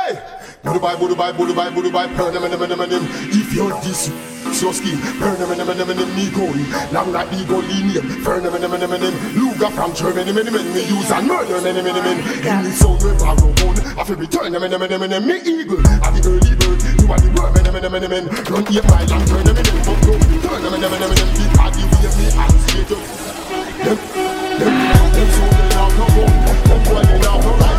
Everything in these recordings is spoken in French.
Hey! Budubai, Budubai, Budubai, Budubai, Pernam, and them, if you're this. So skin, Pernam, and them, and me going. Long like me go linear, Pernam, and them, and Luga from Germany, and them, me use and murder, and them, and in the sound where I. I feel return, and them, and me eagle. At the early bird, you are the bird, and them, and them, run here, my turn, and them, but no return, and them, body, we me, I'll straight up. Them, them, them, so they now come on. Them, boy, they now come on.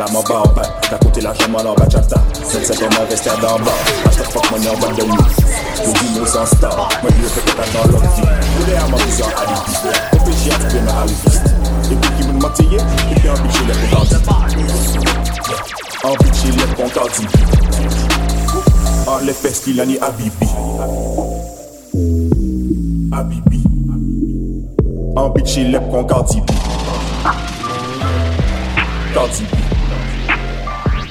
La main bas en bas T'as côté la jambe en bas Chata C'est c'est comme investir dans le bas À chaque fois que mon en bas de nous dis nous sans star Moi je fais que t'as dans l'autre vie. Les amants qui sont alibi Et puis j'ai ma Et puis qui me matillé Et puis en bitch il est En bitch il est pour Cardi en les fesses qu'il a ni bitch il est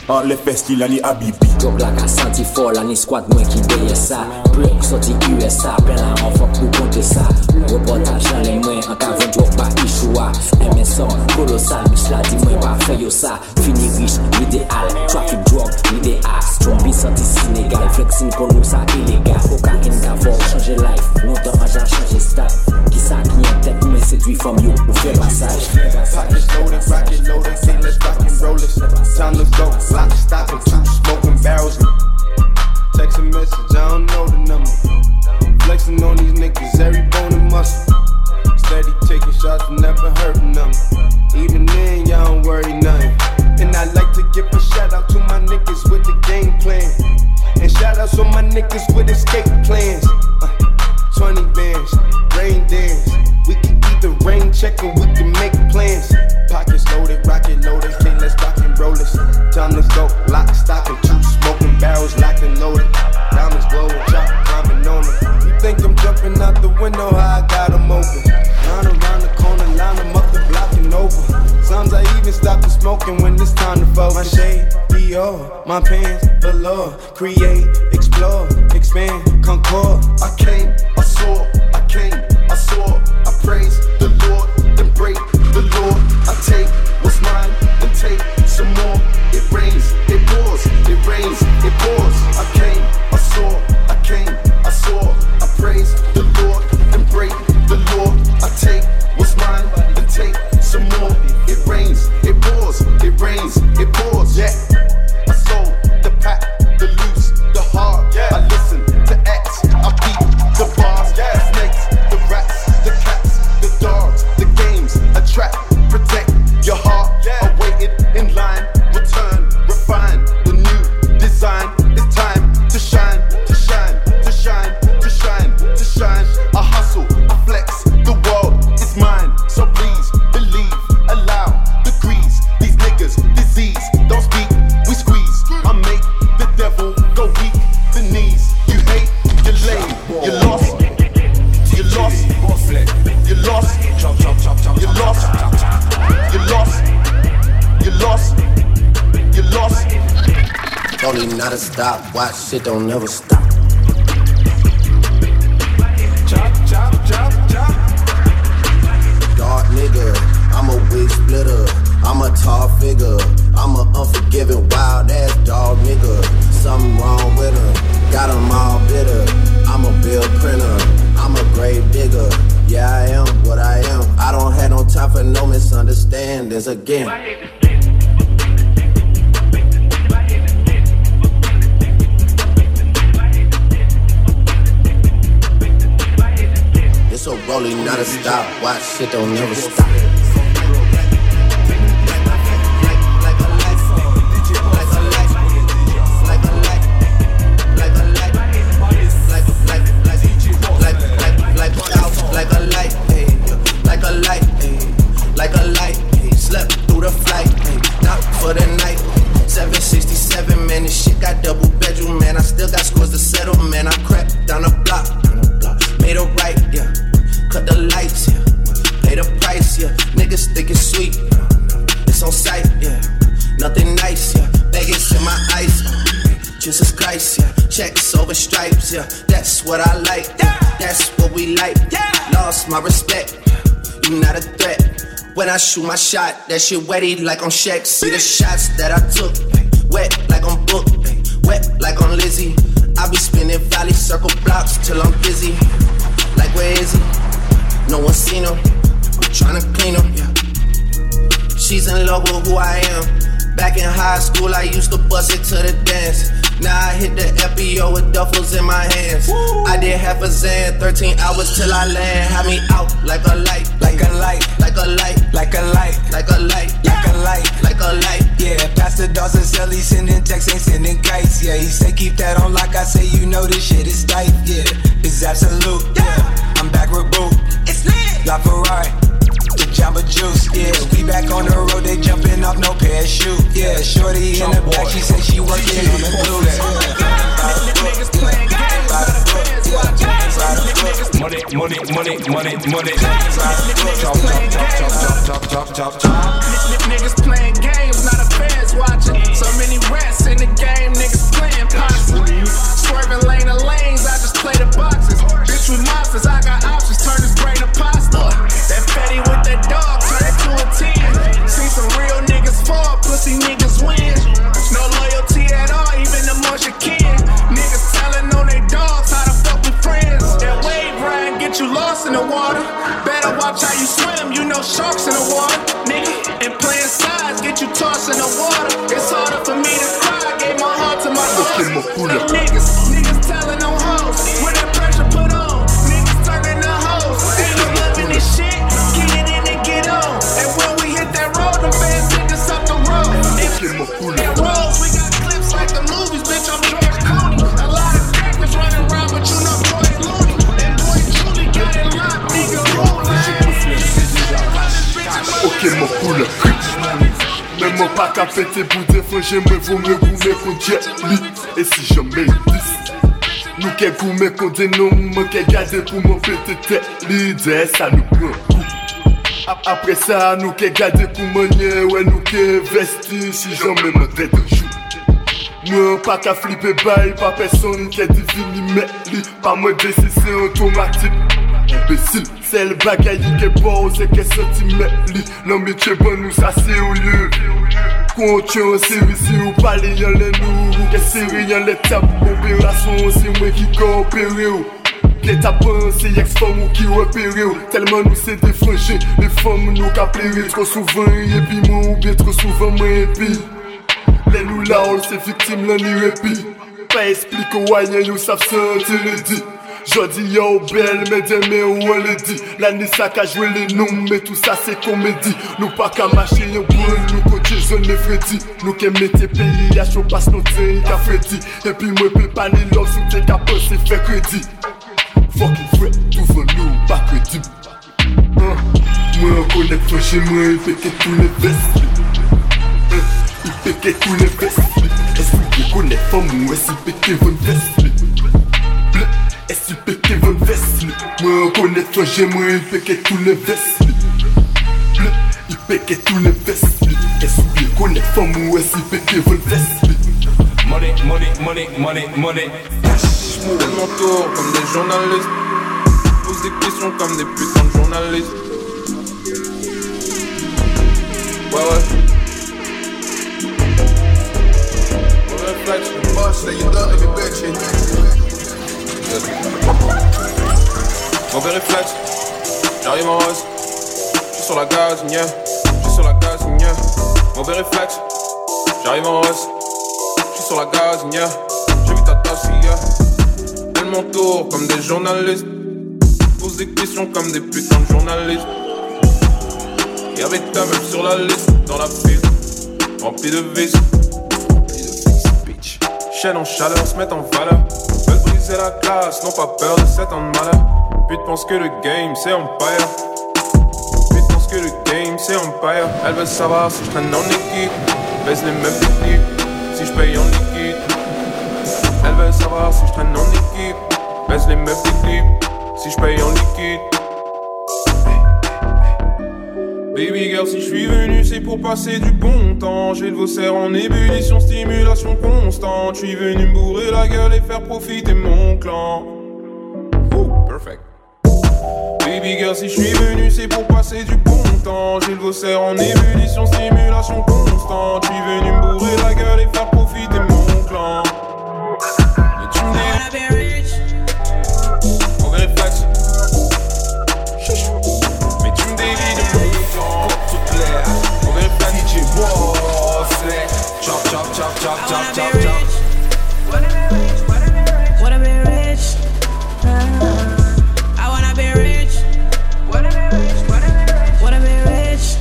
An le pesti la li abibi Drog la ka santi fol an ni skwad mwen ki deye sa Brek soti USA Pen la an fok pou konte sa Reportaj nan le mwen an ka ven drog pa ishwa MSN kolosal Bish la di mwen pa feyo sa Fini rich, ideal Traffic drug, ideal Trombi santi sinegal Flexin kon nou sa ilegal Oka ken ka vok chanje life. Lontan ajan chanje style sans rien, peut-être me séduit from you ou fais passage. Pockets loaded, rocket loaded, let's rock and roll it. Time to go, lock, stop it, smoking barrels. Text a message. Don't never shoot my shot, that shit wetty like on Shaq. See the shots that I took, wet like on Book, wet like on Lizzie. I be spinning valley circle blocks till I'm busy. Like where is he? No one seen him. I'm trying to clean him. Yeah. She's in love with who I am. Back in high school, I used to bust it to the dance. Now I hit the FBO with duffels in my hands. Woo. I did half a Zan, 13 hours till I land. Had me out like a light, like a off no parachute. Yeah, Shorty in the back, she say she working on the blues. Money, money, money, money, money. Chop, chop, chop, chop, chop, chop, chop, chop. Niggas playing games, not a fans watching. So many rats in the game, the water. Better watch how you swim, you know sharks in the water. Nigga, and playing sides get you tossed in the water. It's harder for me to cry, I gave my heart to my dogs. Mwen pa ka pete boude fwenje mwen vou mwen goume kon dje li. E si jen men dis Nou ke goume kon denon mwen ke gade pou mwen pete te li. De sa nou pran kou. Apre sa nou ke gade pou mwenye we nou ke vesti. Si jen men mwen de denjou Mwen pa ka flipe bay pa peson ke divini me li. Pa mwen desi se otomatik imbesil Sel bagay yi ke pa ou se ke sentimet li Nan metye ban nou sa se ou liye Kontye an seri si ou pale yon le nou Ou ke seri yon le tap Operasyon se mwen ki ka opere ou Ple tapan se yeks fom ou ki repere ou. Telman nou se defranje Le fom nou ka plere Tro souvan ye pi mwen ou bien tro souvan mwen epi Le nou la ou se viktim lan ni repi Pa esplik ou wanyan yo saf se anteredi Jodi yo bel, me deme ou an le di. La ni sa ka jwe le nou, me tout sa se komedi. Nou pa ka mache yon boul, nou kote zone fredi. Nou ke mette peyi, ya chou pas nou te yi ka fredi. Epi mwen pe pani lò, sou te ka pose fe kredi. Fok yi fwe, tou fwe nou, pa kredi. Mwen konek fwe che mwen, yi peke tou ne vesti. Yi peke tou ne vesti. Esi yi konek fwe mwen, esi peke von vesti. Est-ce que SIP Kevin Vesli Moi connais toi j'ai moi il fait tous les Vesli Il fait tous les Vesli SIP connaît femme ou SIP Kevin Vesli Money, money, money, money, money. J'monte mon tour comme des journalistes. Pose des questions comme des putains de journalistes. Ouais, ouais. Ouais, réflexe. Boss, là, you done, nigga, bitch. Mauvais réflexe, j'arrive en rose. J'suis sur la gaz, nya. J'suis sur la gaz, nya. Mauvais réflexe, j'arrive en rose. J'suis sur la gaz, nya. J'ai vu ta tasse, yeah. Donne mon tour comme des journalistes. Pose des questions comme des putains de journalistes. Avec ta meuf sur la liste, dans la file, rempli de vis. Chaîne en chaleur, se mettent en valeur. Briser la classe, n'ont pas peur de cet en malheur. Pute pense que le game c'est empire. Pute pense que le game c'est empire. Elle veut savoir si je traîne en équipe. Baisse les meufs d'équipe, si je paye en liquide. Elle veut savoir si je traîne en équipe. Baisse les meufs d'équipe, si je paye en liquide. Baby girl, si je suis venu, c'est pour passer du bon temps. J'ai le vaussaire en ébullition, stimulation constante. Je suis venu me bourrer la gueule et faire profiter mon clan. Ouh, perfect. Baby girl, si je suis venu, c'est pour passer du bon temps. J'ai le vaussaire en ébullition, stimulation constante. Je suis venu me bourrer la gueule et faire profiter mon clan. Tu me dis. Chop, chop, chop, chop. Wanna be rich? I wanna be rich. Wanna be rich? Wanna be rich?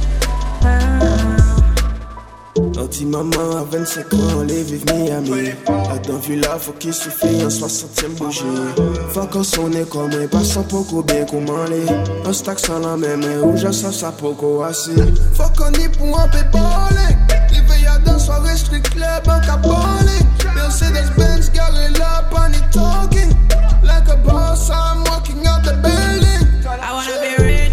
Un petit maman à 25 ans, les vive Miami. La dans villa, faut qu'il suffit un 60ème bougie. Vacances on est comme un passant poco bien comment les. Un stack sans la même, où j'ai ça, ça poco assis. Faut qu'on y pour un peu parler. Soirée street club, un capoling. Mercedes Benz, garé là, panic talking. Like a boss, I'm walking out the building. I wanna be rich.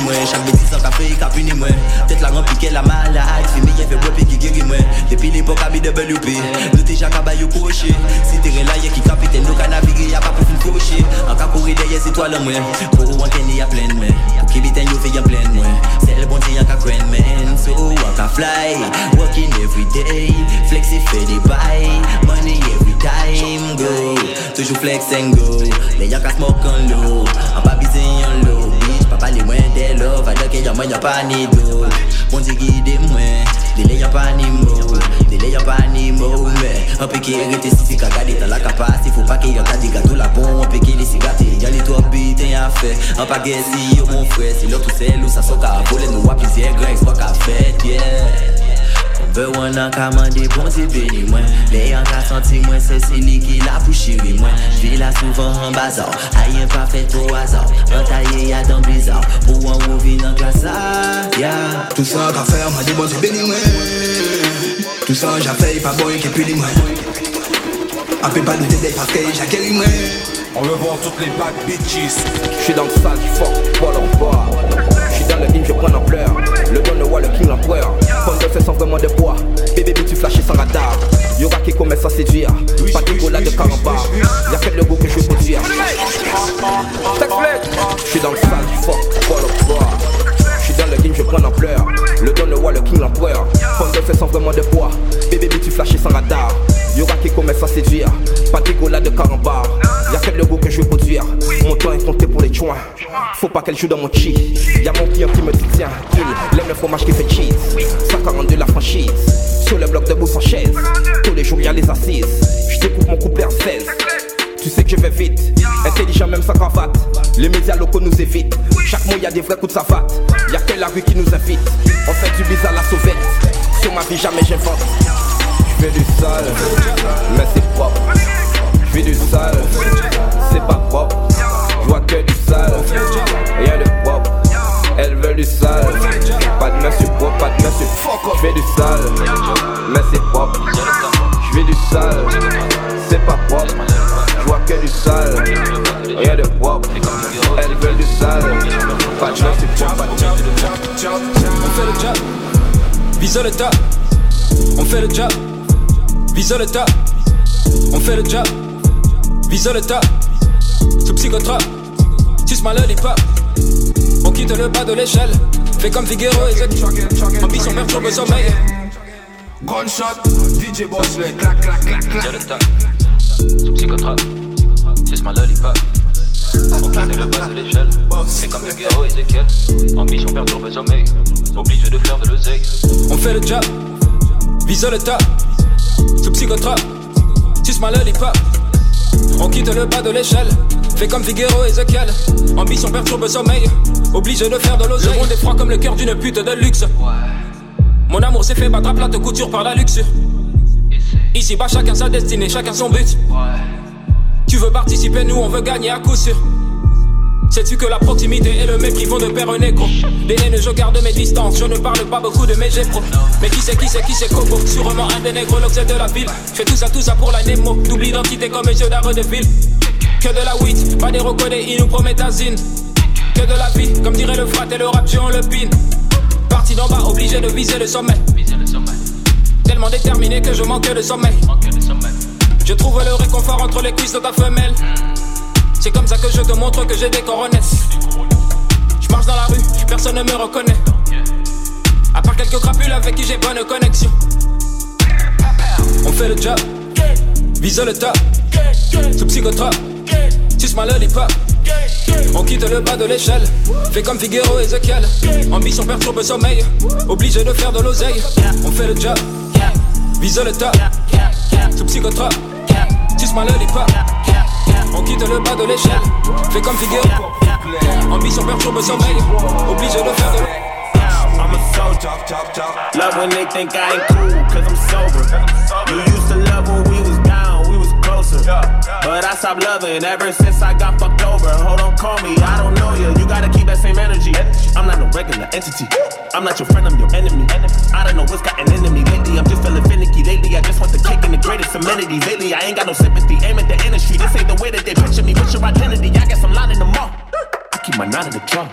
Moi Chaque bêtise sans café, il capuni moi Tête la remplie Depuis l'époque à BWP Nous t'es chaque abayou coché Si t'es là, y'a qui capitaine. Nous qu'à naviguer, y'a pas pour fin cocher En cas courir derrière étoiles moi. Pour ou en kenny, y'a plein moi Pour qui bitin, yo fait y'a plein moi C'est le bon Dieu, y'a qu'à craindre man. So, I can fly. Working every day. Flexi fait des bails. Money every time go. Toujours flex and go. Les y'a qu'à smoke en l'eau En pas biser en l'eau pali mwen de love Adoke yon mwen yon pa ni do Moun di gide mwen Dele yon pa ni mou Dele yon pa ni mou men An peke rete si si kagade tan la kapasi Fou pa ke yon ta di gato la bon An peke li si gate Yon li to bi ten yon fe An pa gen si yo moun fre Si lò tou sel ou sa so ka vole Nou wapize grek so ka fet yeah. On veut un an qu'à mander, bon béni moi Les gens qu'à senti moi, c'est celui qui l'a pour chéri moi J'vis là souvent en bazar, rien pas fait au hasard Un taillé y'a dans bizarre, pour un movie dans classe yeah Tout ça qu'a fait, m'a dit bon Dieu béni moi Tout ça j'ai fait, pas bon Appelle pas nous t'aider parce que j'ai acquéri moi On veut voir toutes les bad bitches. J'suis dans le sac, fuck, ball en bas. J'suis dans le game, je prends l'ampleur. Le don le roi, le king l'empereur. C'est sans vraiment de poids. Bébé, tu flashé sans radar. Y'aura qui commence à séduire? Pas de gola de carambar. Y'a fait le goût que je veux produire. J'suis dans le sac, fuck, ball en bas. J'suis dans le game, je prends l'ampleur. Le don le roi, le king l'empereur. Fondeur, c'est sans vraiment de poids. Bébé, tu flashé sans radar. Y'aura qui commence à séduire. Pas de gola de carambar. Y'a fait le goût que je veux produire. Mon temps est compté pour les joints. Faut pas qu'elle joue dans mon cheat. Y'a mon client qui me dit tiens, il aime le fromage qui fait cheese. 142 la franchise. Sur le bloc debout sans chaise. Tous les jours y'a les assises. Je découpe mon couplet en 16. Tu sais que je vais vite, intelligent même sans cravate. Les médias locaux nous évitent. Chaque mot y a des vrais coups de savate. Y'a que la rue qui nous invite. On fait du bizarre à la sauvette. Sur ma vie jamais j'invente. Je fais du sale, mais c'est propre. Je fais du sale, c'est pas propre. Je vois que du sale, rien de propre. Elles veulent du sale, pas de monsieur propre, pas de monsieur fuck Je fais du sale, mais c'est propre. Je fais du sale, c'est pas propre. Je vois que du sale, rien de propre. Elles veulent du sale, pas de monsieur propre, pas. On fait le job, vise le top, on fait le job vise le top. On fait le job, vise le top. Sous psychotrope, suce ma lollipop. On quitte le bas de l'échelle. Fais comme Figueroa et Zek. Ambition perturbe le sommeil. Gunshot, DJ Bosley, clac, clac, clac, clac. Vise le top. Sous psychotrope, suce ma lollipop. On quitte le bas de l'échelle. Fais comme Figueroa et Ezekiel. Ambition perturbe sommeil. Obligé de faire de l'oseille. On fait le job, vise le top. Sous psychotrope, suce ma lollipop. On quitte le bas de l'échelle. Fais comme Figueroa et Ezekiel. Ambition perturbe sommeil. Obligé de faire de l'oseille. Le monde est froid comme le cœur d'une pute de luxe. Mon amour s'est fait battre à plate couture par la luxure. Ici bas, chacun sa destinée, chacun son but. Tu veux participer, nous on veut gagner à coup sûr. Sais-tu que la proximité et le mépris vont de pair un écho? Des je garde mes distances, je ne parle pas beaucoup de mes pro Mais qui c'est, qui c'est, qui c'est Coco? Sûrement un des nègres, l'objet de la ville. Fais tout ça, tout ça pour la Nemo Double identité comme mes yeux d'arrêt de ville Que de la weed, pas des reconnais, ils nous promettent asine Que de la vie, comme dirait le frat et le rap, on le pin Parti d'en bas, obligé de viser le sommet. Tellement déterminé que je manque de sommeil. Je trouve le réconfort entre les cuisses de ta femelle c'est comme ça que je te montre que j'ai des coronesses. Je marche dans la rue, personne ne me reconnaît. À part quelques crapules avec qui j'ai bonne connexion. On fait le job, vise le top, sous psychotrope, suce ma lollipop. On quitte le bas de l'échelle, fait comme Figueroa et Ezekiel. Ambition perturbe sommeil, obligé de faire de l'oseille. On fait le job, vise le top, sous psychotrope, suce ma lollipop. On quitte le bas de l'échelle, fais comme Figueroa. Ambition perturbe sommeil, obligé de faire de I'm a soldier. Love when they think I ain't cool, cause I'm sober. You used to love when we was But I stopped loving ever since I got fucked over. Hold on, call me, I don't know you. You gotta keep that same energy. I'm not no regular entity. I'm not your friend, I'm your enemy. I don't know what's gotten into me lately. I'm just feeling finicky lately. I just want the cake and the greatest amenities. Lately, I ain't got no sympathy. Aim at the industry. This ain't the way that they picture me. What's your identity? I guess I'm lining them up. I keep my nine in the drum.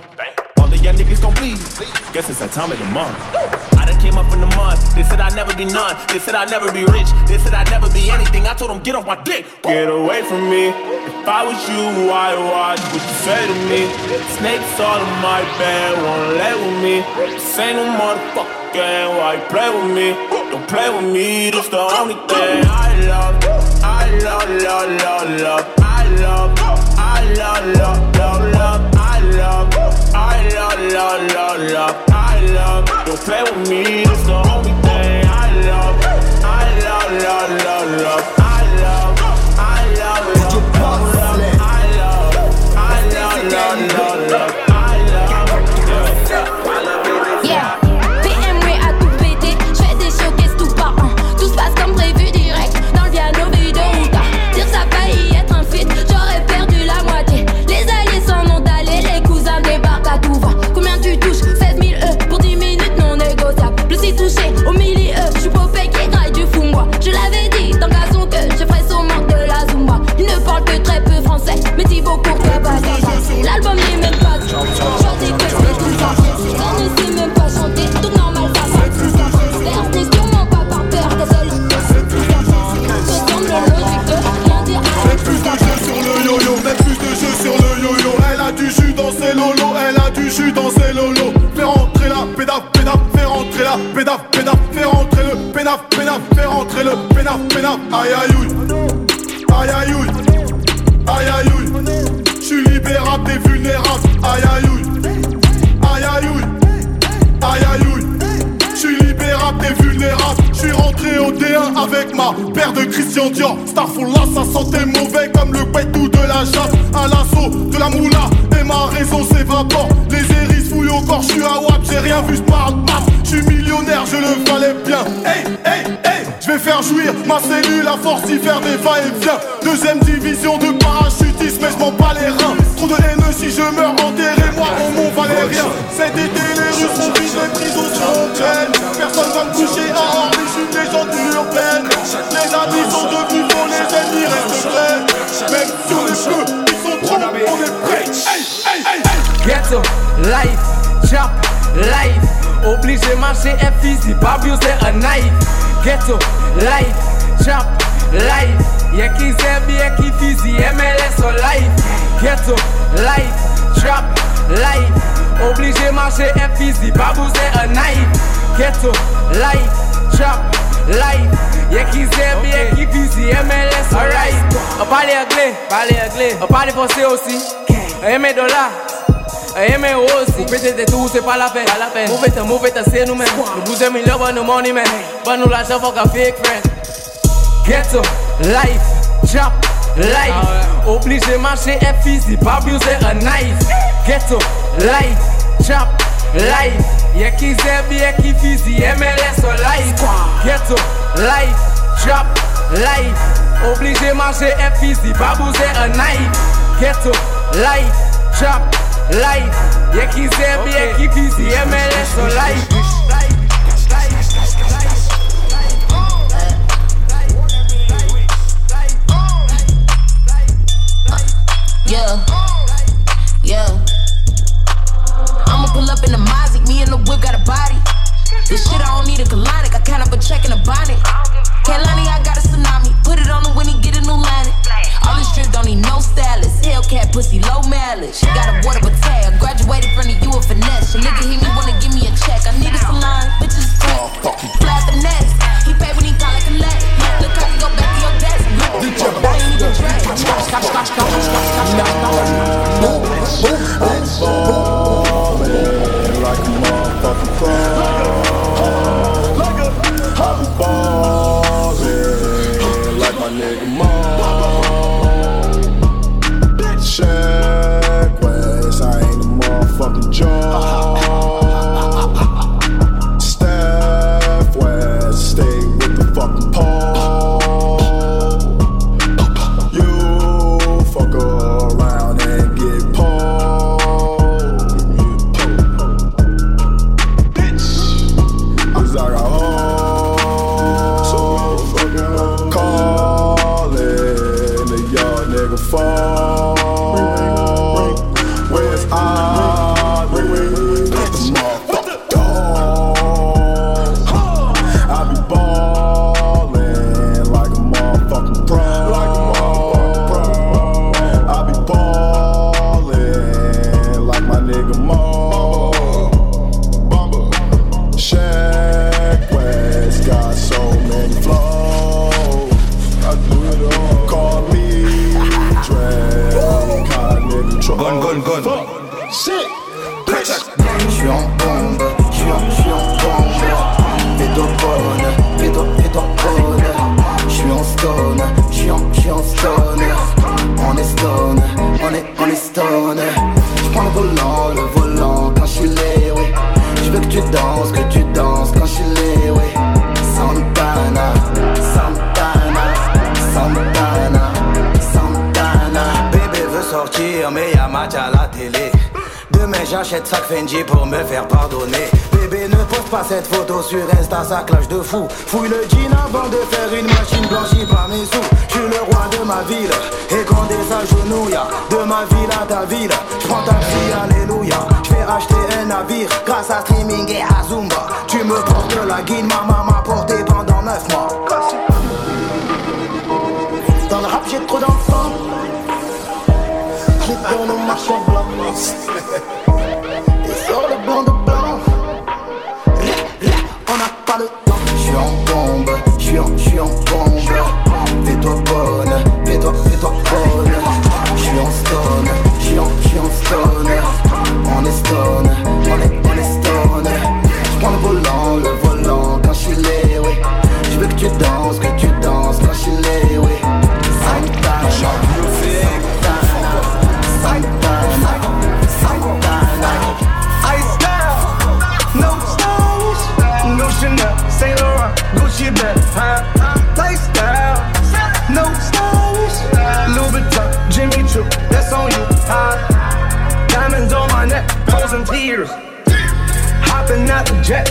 All the young niggas gon' bleed. Guess it's that time of the month. I done came up in the mud. They said I'd never be none. They said I'd never be rich. They said I'd never be anything. I told them, get off my dick. Get away from me. If I was you, I'd watch what you say to me. Snakes all in my bed, won't lay with me. Ain't no motherfucker. Why you play with me? Don't play with me. This the only thing I love. I love, love, love, love. I love. I love, love, love, love. I love. I love, love, love, love. I love. Don't play with me. This the only thing I love. I love, love, love, love. I L'album n'est même pas du Chanter que c'est tout ça. On ne sait même pas chanter, tout normal ça va. D'ailleurs, ce n'est sûrement pas par peur des seuls. Ce semble logique de rien dire à Mets plus de jeu sur le yo-yo, mets plus de jeu sur le yo-yo. Elle a du jus dans ses lolos, elle a du jus dans ses lolos. Fais rentrer la pédaf, fais rentrer la pédaf, pédaf, fais rentrer le pénaf, pénaf, fais rentrer le pénaf, pénaf. Aïe aïe aïe aïe ouille, aïe aïe ouille. J'suis libérable des vulnérables, aïe aïe ouille, aïe aïe ouille, aïe aïe ouille. J'suis libérable des vulnérables, j'suis rentré au D1 avec ma paire de Christian Dior. Starful là, ça sentait mauvais comme le ou de la chasse. À l'assaut de la moula, ma raison s'évapore. Les hérisses fouillent au corps, j'suis à WAP, j'ai rien vu, j'parle masse. J'suis millionnaire, je le valais bien. Hey, hey, hey, j'vais faire jouir ma cellule à force d'y faire des va-et-vient. Deuxième division de parachutisme, mais j'm'en bats les reins. Trop de haine si je meurs enterrez-moi au Mont Valérien. Cet été, les Russes ont pris les prisons sont. Personne va me coucher à Orly, j'suis une légende urbaine. Les amis sont devenus faux, les ennemis restent vrais. Même sur les Ghetto, life, chop, life. Obligé marcher est physique, pas abuser a knife. Ghetto, life, chop, life. Y'a qui zèbre, y'a qui physique, MLS or life. Ghetto, life, chop, life. Obligé marcher est physique, pas abuser a knife. Ghetto, life, chop, life. Y'a qui zèbre, y'a qui physique, MLS alright. A parler anglais, parler anglais. A parler français aussi. Aimer dollars. Péter des tout, c'est pas la peine. Pas la peine. Move it, move it, c'est nous-mêmes. Nous bousez millions, bon nous money, man. Bon nous l'argent, fuck a fake friend. Ghetto, life, ah, chop, life. Obligé marcher est physique, pas abuser a knife. Ghetto, life, chop, life. Y'a qui zèbre, y'a qui physique, MLS or life. Ghetto, life, chop, life. Obligé marcher est physique, pas abuser a knife. Ghetto, life, chop, life. Y'a qui zèbre, y'a qui physique, MLS or life. Yeah, yeah. I'ma pull up in the Mazik, me and the whip got a body. This shit I don't need a colonic, I count up a check in a bonnet. Kalani, I got a tsunami, put it on him when he get a new line. All this drip don't need no stylist. Hellcat pussy, low mileage. Got a water but tag. Graduated from the U of finesse. Your nigga hit me, wanna give me a check. I need a salon, bitches fat. Fly finesse. He pay when he call it collect. Look how he go back to your desk. I ain't even dressed. like sac Fendi pour me faire pardonner. Bébé ne poste pas cette photo sur Insta, ça clash de fou. Fouille le jean avant de faire une machine blanchie par mes sous. Je suis le roi de ma ville, et quand des de ma ville à ta ville. J'prends taxi, alléluia. J'fais acheter un navire grâce à streaming et à Zumba. Tu me portes la guine, ma maman m'a porté pendant 9 mois. Dans le rap, j'ai trop d'enfants. J'ai dans nos marchands blancs. Jet,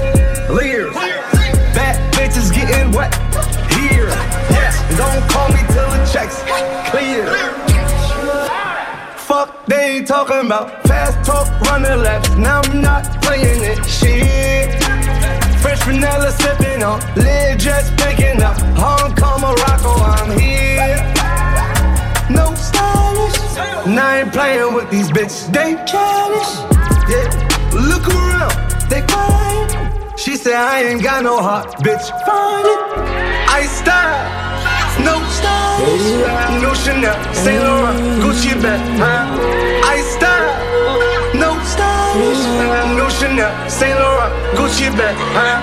leers, bad bitches getting wet here, yes. Don't call me till the checks clear. Fuck, they talking about fast talk, running laps. Now I'm not playing it. Shit. Fresh vanilla sipping on, lid just picking up. Hong Kong, Morocco, I'm here. No stylish. And I ain't playing with these bitches. They childish. Yeah. Look they yeah, I ain't got no heart, bitch. Find it. I style. No style. No Chanel. Saint Laurent. Gucci bag. Huh? I style. No style. No Chanel. Saint Laurent. Gucci bag. Huh?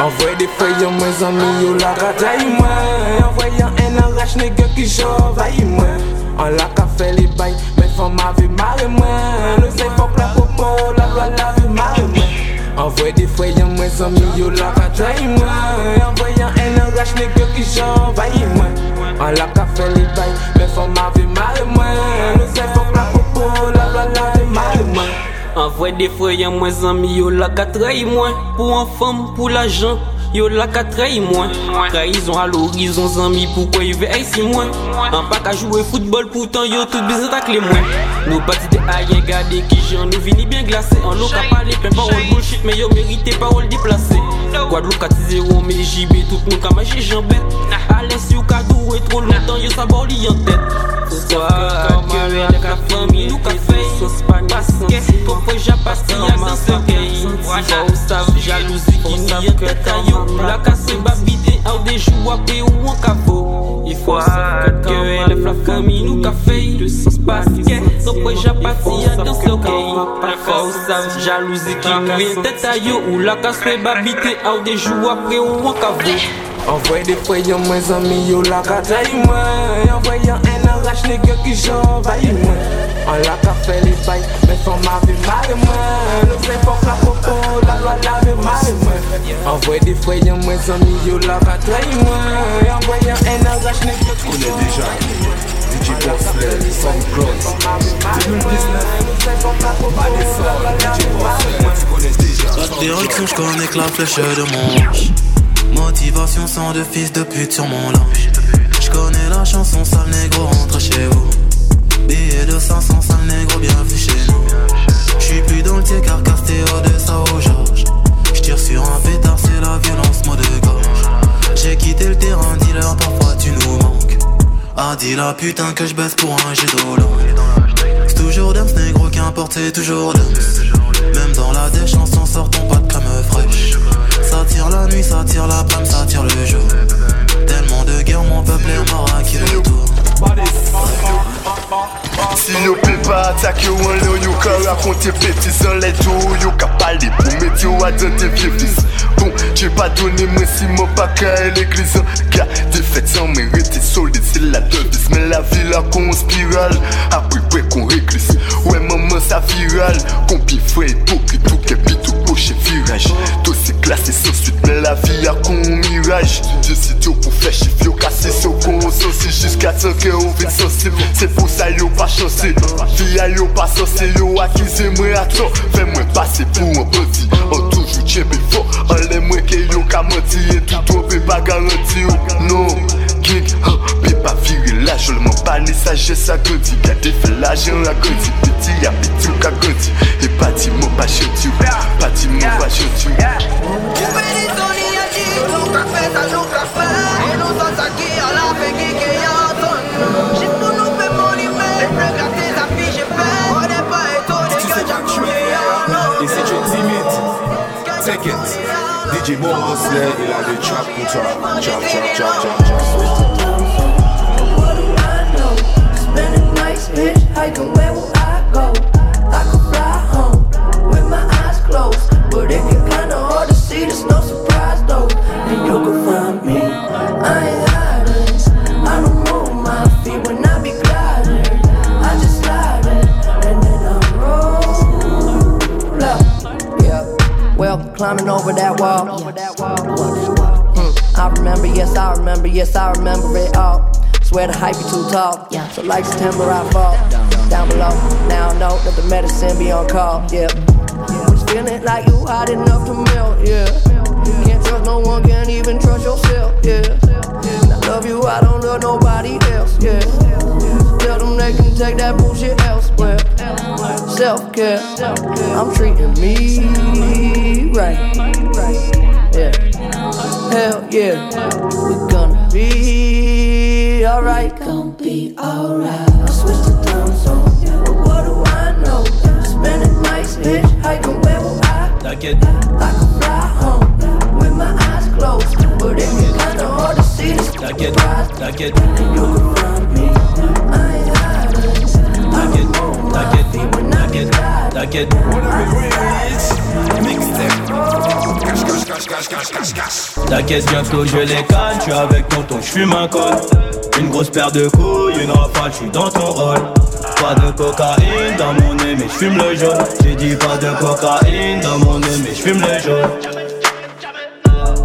Envoy des feuilles, mes amis, yo la rataye mwen Envoyan un arrache, rache qui ki jovay mwen An la ka fe li bay, men fom ave mare mwen Envoie des feuilles, mes amis, yo la rataille moi. Envoie un enrage, nègre qui j'envahis moi. On l'a qu'à fait les bails, mais femmes avaient marre moi. Le fait faut que la popo, la loi l'avait marre moi. Envoie des feuilles, mes amis, yo la qu'à trahir moi. Pour un femme, pour l'argent Yo la ka trahi mwen Trahison à l'horizon zami Pourquoi il veut ici moi? Un pas qu'à jouer football Pourtant yo tout bizarre tacler moi. Nous partis de aïe Gade qui j'en nous vini bien glacé. En l'eau qu'a parlé plein parole bullshit Mais yo mérité parole déplacée. Guadeloupe 4 0 mais JB Tout nous qu'a marché jambette Allez si ou qu'a doué trop longtemps Yo sa li en tête. Pourquoi que la ka famille Nous qu'a fait Sauce pas Parce que Pourquoi j'ai pas si y'a dans ce game Faut ou savent yon kret a yo La kase babide a ou dejou apè ou an kavo E fwa sakot kere le flav kami nou ka fey De sens paske, so prej apati a dans l'okey La fwa ou sav jalouzi ki kre tet a yo Ou la kase babide a ou dejou apè ou an kavo Envoy de fwe yon mwen zami yo la katay mwen Envoy yon en un arrache nègre qui j'envahis moi On l'a qu'à fait les bails, mais faut m'aver mal moi Le fait que la popo, la loi l'avait mal moi Envoie des feuilles, mes amis, yo la bataille moi Envoie un arrache nègre qui connais déjà. DJ Bossler, business Pas des sorts, DJ Bossler, moi tu connais déjà Direction, je connais que la flèche de mon Motivation sans de fils de pute sur mon linge. Je connais la chanson, sale négro, rentre chez vous. Billet de 500, sale négro, bien vu chez nous. J'suis plus dans le tiers car casté au de ça au Georges. J'tire sur un pétard, c'est la violence, mot de gorge. J'ai quitté le terrain, dealer, parfois tu nous manques. Ah, dis la putain que je baisse pour un jet C'est toujours Dams, négro, qu'importe, c'est toujours Dams. Même dans la déchanson, chansons sortons pas de crème fraîche. Ça tire la nuit, ça tire la prime, ça tire le jour. Guerre, mon peuple mort à qui le. Si yo pe pa atake yo an le yo ka rakonte betis an let yo Yo ka pale pou met yo a dan te vie vis Bon, j'ai pas donné moi si mon pas qu'à l'église Car défaite sans mériter solide c'est la devise. Mais la vie la conspirale Après ouais qu'on réglisse. Ouais maman ça viral frais hypocrite tout qu'est tout gauche virage. Tout c'est classé sans suite Mais la vie a con mirage. Dieu c'est Dieu pour faire chiffre cassé sur con aussi Jusqu'à 5 heures au vide sensible C'est pour ça yo pas chancé Vie a yo pas censé Yo accusé moi à tort Fais-moi passer pour un petit. On toujours tchébé fort On moi que yo ka menti Et tout trompé pas garanti Non, geek, virer là Je le mens pas ni sagesse à grandi Gardez fait l'argent à grandi Petit à petit ou ka grandi Et pas dit mon pas chantu Pas dit mon pas chantu Nunca fez a E a la fe ya son J'ai pour nous fait mon email Regarder sa fiche fait. On n'est pas étonné que j'ai coulé Et si tu es timide, take it. DJ Bossler, il a le trap pour toi nights, bitch, hiking where I go? I could fly home with my eyes closed. But if you're kinda hard to see, there's no surprise though. And you can find me, I ain't hiding. I don't move my feet when I be gliding. I just slide in, and then I roll up. Yeah, well, climbing over that wall. Hmm, I remember, yes, I remember, yes, I remember it all Swear the hype be too tall. So like September I fall down below. Now I know that the medicine be on call. Yeah. Was feeling like you hot enough to melt. Yeah. Can't trust no one, can't even trust yourself. Yeah. And I love you, I don't love nobody else. Yeah. tell them they can take that bullshit elsewhere. Self care, I'm treating me right. Yeah, hell yeah, We're gonna be alright. Gonna be alright. I switched the time zone, but what do I know? Spending nights hitchhiking, where will I? T'inquiète. I can fly home with my eyes closed, but it get kinda hard to see the T'inquiète, t'inquiète, t'inquiète, t'inquiète, t'inquiète. T'inquiète, bientôt je les canne, tu avec tonton, j'fume un col. Une grosse paire de couilles, une rafale, j'suis dans ton rôle. Pas de cocaïne dans mon nez, mais j'fume le jaune. J'ai dit pas de cocaïne dans mon nez, mais j'fume le jaune.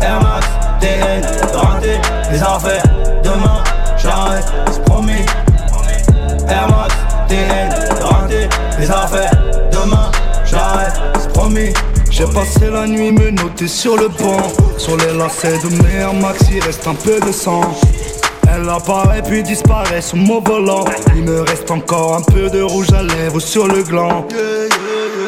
Air Max, TN, renté, les affaires. Demain, j'arrête, c'est promis. Air Max, TN, renté, les affaires. Demain, j'arrête, c'est promis. J'ai passé la nuit me noter sur le pont Sur les lacets de mes Air Max il reste un peu de sang Elle apparaît puis disparaît sous mon volant. Il me reste encore un peu de rouge à lèvres sur le gland.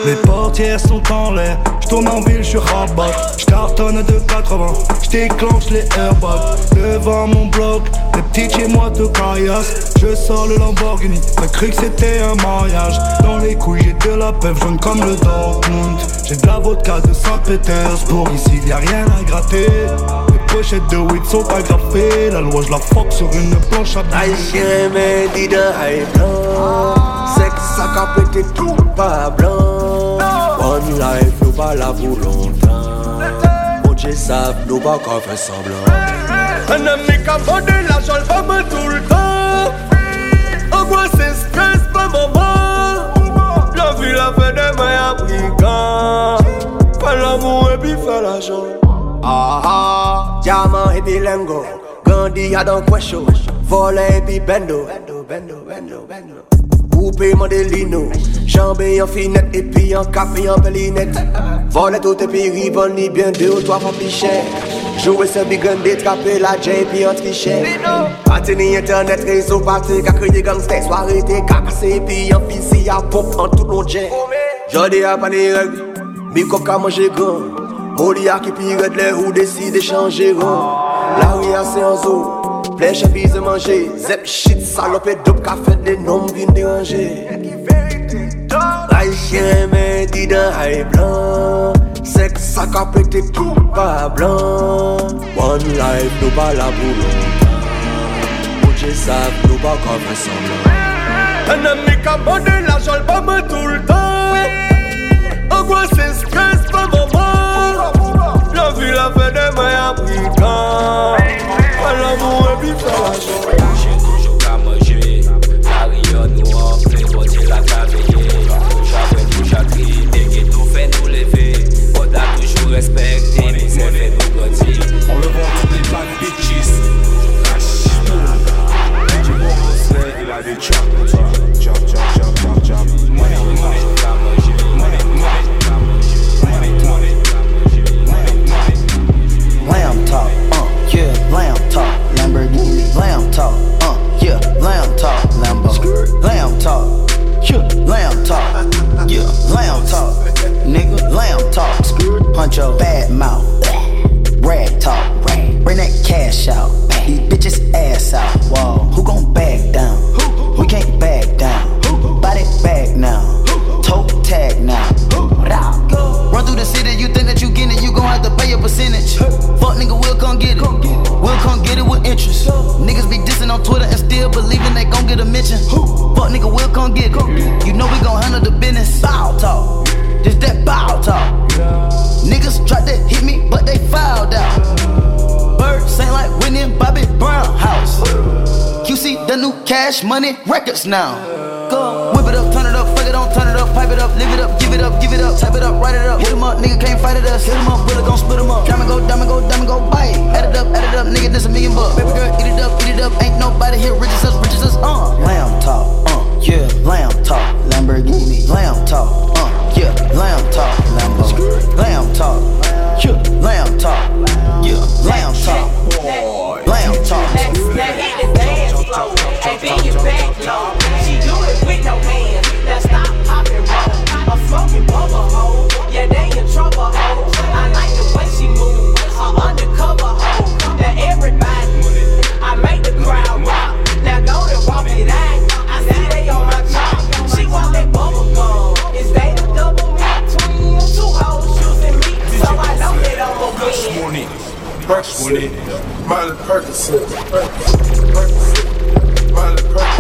Les portières sont en l'air. J'tourne en ville, j'suis rabat J'cartonne de 80 J'déclenche les airbags. Devant mon bloc Les petits chez moi de caillasse. Je sors le Lamborghini. T'as cru que c'était un mariage. Dans les couilles j'ai de la peuple jaune comme le Dortmund. J'ai de la vodka de Saint-Pétersbourg. Ici y a rien à gratter Les pochettes de weed sont agrafées La loi je la fuck sur une planche à dit de high blanc. Ça qu'a pété tout pas blanc One life nous pas là pour longtemps. Mon Dieu savent nous pas qu'à faire semblant. Un ami qui a vendu l'argent, le femme tout le temps. Angoisse et stress, pas maman? La vie, la fait des mains à Pas l'amour et puis fait l'argent. Ah diamant et puis Gandhi a dans quoi chaud Volet et puis bendo Bendo, bendo, bendo, bendo. Coupé Mandelino Jambé en finette et puis en et en bellinette Volet tout et puis ribbon ni bien deux ou trois fois plus cher. Jouer ce big gun détrapper la J et puis en tricher. Parti ni internet réseau parti qu'a crié gangster Soirée t'es cassé et puis en fusil à pompe en tout long jet Jodi a pas des règles Mi kop ka manje gran Moli a ki pi red le ou deside chanje ran La ou a se an zo Ple chepize manje Zep shit salope dop ka fet de nom vin deranje Haïtien men di dan hay blan Sek sa ka pete tout pa blan One life nou pa la pou longtemps Bouche sav nou pa ka fè semblant Un ami qui a vendu l'argent, le femme tout le temps. Angoisse et stress, pas maman. La des mains à l'amour. J'ai toujours qu'à manger. La rayonne nous remplit, on dit la cavalier. J'avais tout fait nous lever. On a toujours respecté, c'est fait nous grandir. On le vend toutes les bad bitches. DJ Boss, il a des chop, lamb talk, Lambo. Lamb talk, yeah, lamb talk, yeah, lamb talk, nigga, lamb talk. Huncho, bad mouth, rag talk, bring that cash out. These bitches ass out. Whoa, who gon' back down? We can't back down. Body bag now, toe tag now. Run through the city, you think that you get it, you gon' have to pay a percentage. Fuck nigga, we'll come get it. Get it with interest. Niggas be dissing on Twitter and still believing they gon' get a mention. Fuck nigga, we'll come get it. You know we gon' handle the business. Bow talk, just that bow talk. Niggas tried to hit me, but they fouled out. Birds ain't like Whitney Bobby Brown house. QC the new cash money records now. Go pipe it up, live it up, give it up, give it up, type it up, write it up, hit 'em up, nigga can't fight it us, hit 'em up, bullet gon' split 'em up, diamond go, diamond go, diamond go, bite, add it up, add it up, nigga this a million bucks, baby girl eat it up, eat it up, ain't nobody here rich as us, rich as us, uh. Lamb talk, uh, yeah, lamb talk, Lamborghini, lamb talk, uh, yeah, lamb talk, Lambo, lamb talk, yeah, lamb talk, yeah, lamb talk, lamb talk. Now hit the dance floor. And bend your back low smoking bubble hoe. Yeah, they in trouble hoe. I like the way she move. Her undercover hoe. That everybody. I make the crowd rock. Now go and walk it out. I see they on my top. She want that bubble gum. Is they the double meat twins? Two hoes choosing me. So I know that I'm a win. Percocet. Miley Percocet. Percocet. Miley Percocet.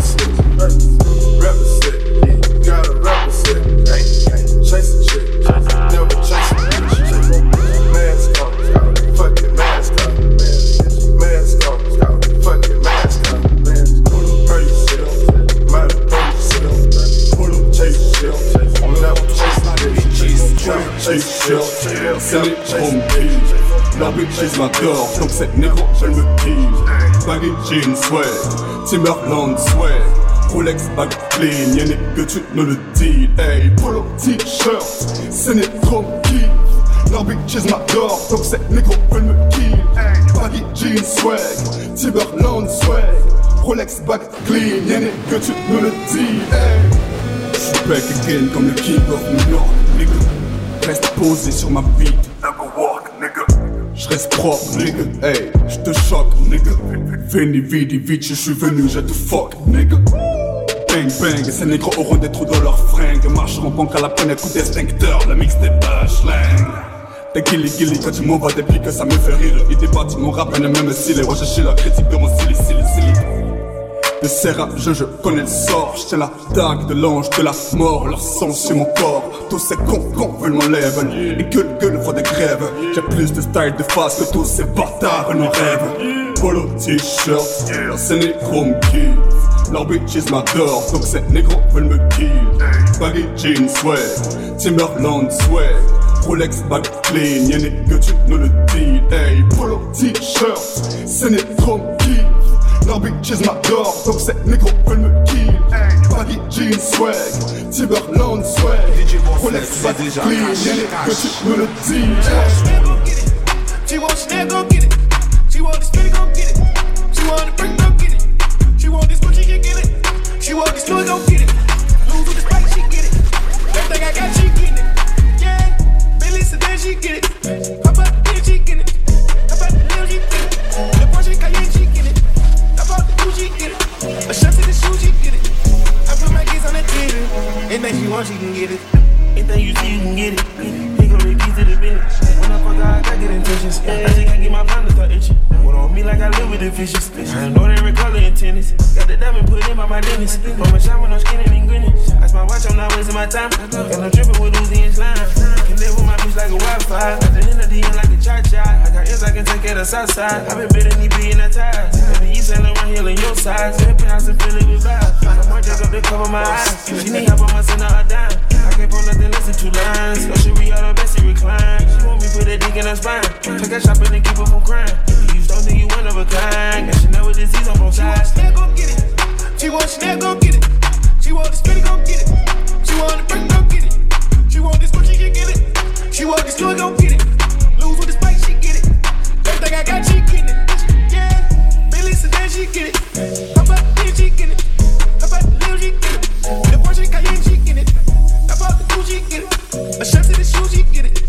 Les pompiers La bitches m'adore, donc cette négro, je me kiffe Baggy jeans, swag, Timberland, swag Rolex bag clean, y'a que tu ne le dis. Hey, polo t-shirt, c'est négro kiff. La bitches m'adore, donc cette négro, elle me kiffe Baggy jeans, swag, Timberland, swag Rolex bag clean, y'a que tu ne le dis. Hey, j'suis back again comme le king of New York, nigga. Reste posé sur ma bite, reste propre, nigga, hey, je te choque, nigga. Veni, vidi, vici, je suis venu, je te fuck, nigga. Bang, bang, ces négros auront des trous dans leurs fringues. Marcheront banque à la peine, coup d'extincteur, la mix des bashlang. T'es gilly gilly quand tu m'envoies des pics, ça me fait rire. Ils débattent mon rap, le même style, et rechercher la critique de mon silly, silly, silly. De ces je, connais le sort. J'tiens la dague de l'ange de la mort. Leur sang sur mon corps. Tous ces cons veulent mon level. Et gueule gueule font des grèves. J'ai plus de style de face que tous ces bâtards veulent mon rêve. Polo t-shirt, c'est négro me kiff. Leurs bitches m'adorent, donc ces négros veulent me kill. Baggy jeans swag, Timberland swag. Rolex bag clean, y'a que tu ne le dis. Hey, polo t-shirt, c'est négro me Leurs bitches m'adorent, donc cette négro veulent me kill Baggy jeans swag, Timberland swag Rolex bag clean, y'a que tu me le dis She want Chanel, go get it. She want the spinning, go get it. She want the brick, go get it. She want this Gucci, she get it. She want this Louis, go get it. Lose with the spike, she get it. Everything I got, she getting it. Yeah, Billy Sedan, she get it. Table. Anything she want, she can get it. Anything you see, you can get it. He gon' keys to the business. When I fuck her, I got good intentions. I just can't get my mind to start itching. What on me like I live with the fishes. I know every color in tennis. Got the diamond put in by my dentist. But my shine when I'm skinning and grinning. That's my watch, I'm not wasting my time. And I'm tripping with Uzi and slime. Can live with my bitch like a Wi-Fi. Got the end end like a cha-cha. I got ears I can take care of south side. i been bidding these being the ties. Baby, you selling around here in your size. Every pounds and fill it with vibes. I'm just up to cover my eyes. She need help, I'ma send a dime. Can't pull nothing, listen to lines. No shit, we all the best, she recline. She want me put a dick in her spine. Take that shopping and keep her from crying. You don't think you one of a kind. Got Chanel with disease on both sides. She want Chanel, go get it. She want Chanel, go get it. She want the spinning, go get it. She want the brick, go get it. She want this Gucci, she get it. She want this Louis, go get it. Lose with the spike, she get it. Everything I got, she getting it. Yeah, Billy Sedan, she get it. How about the she get it. How about the Lil, she get it. The Porsche Cayenne, she get it. How about the Gucci, get it. A shot to the shoe, she get it.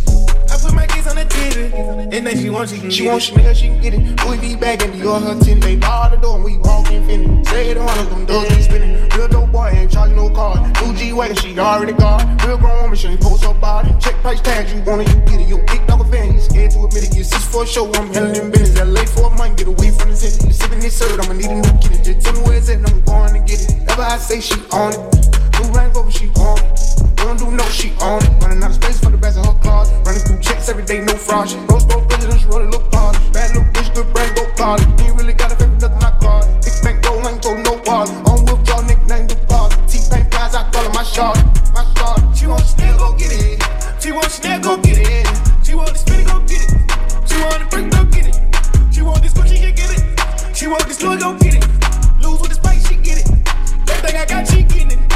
I put my kids on the TV. And then she want, she can She get want it. Chanel, she can get it. Louis V bag and Dior her tin. They bar the door and we walk infinity. Say it on them doors be spinning. Real dope boy ain't charging no card. New G wagon, she already got. Real grown woman, she ain't post her body. Check price tags, you want it, you get it. You big dog a fan, you scared to admit it. You six for a show, I'm handling them business. LA for a month, get away from the city. You sipping this syrup, I'ma need a new kitty. Just tell me where it's at, and I'm going to get it. Ever I say she on it. New Range Rover, she on it. We don't do no, she on it. Running out of space for the best of her cars. Running through checks every day, no fraud. She gold president, she roll it, look hard. Bad little bitch, good brain, go card. Ain't really got a favorite, nothing I call. Big bank, gold, ain't told no walls. On whip, y'all nickname the boss. T-Pain guys, I call her my shot. My shot. She want Chanel, go get it. She want Chanel, go get it. She want the spinning, go get it. She want the brick, go get it. She want this Gucci, she get it. She want this Louis, go get it. Lose with the spike, she get it. Everything I got, she getting it.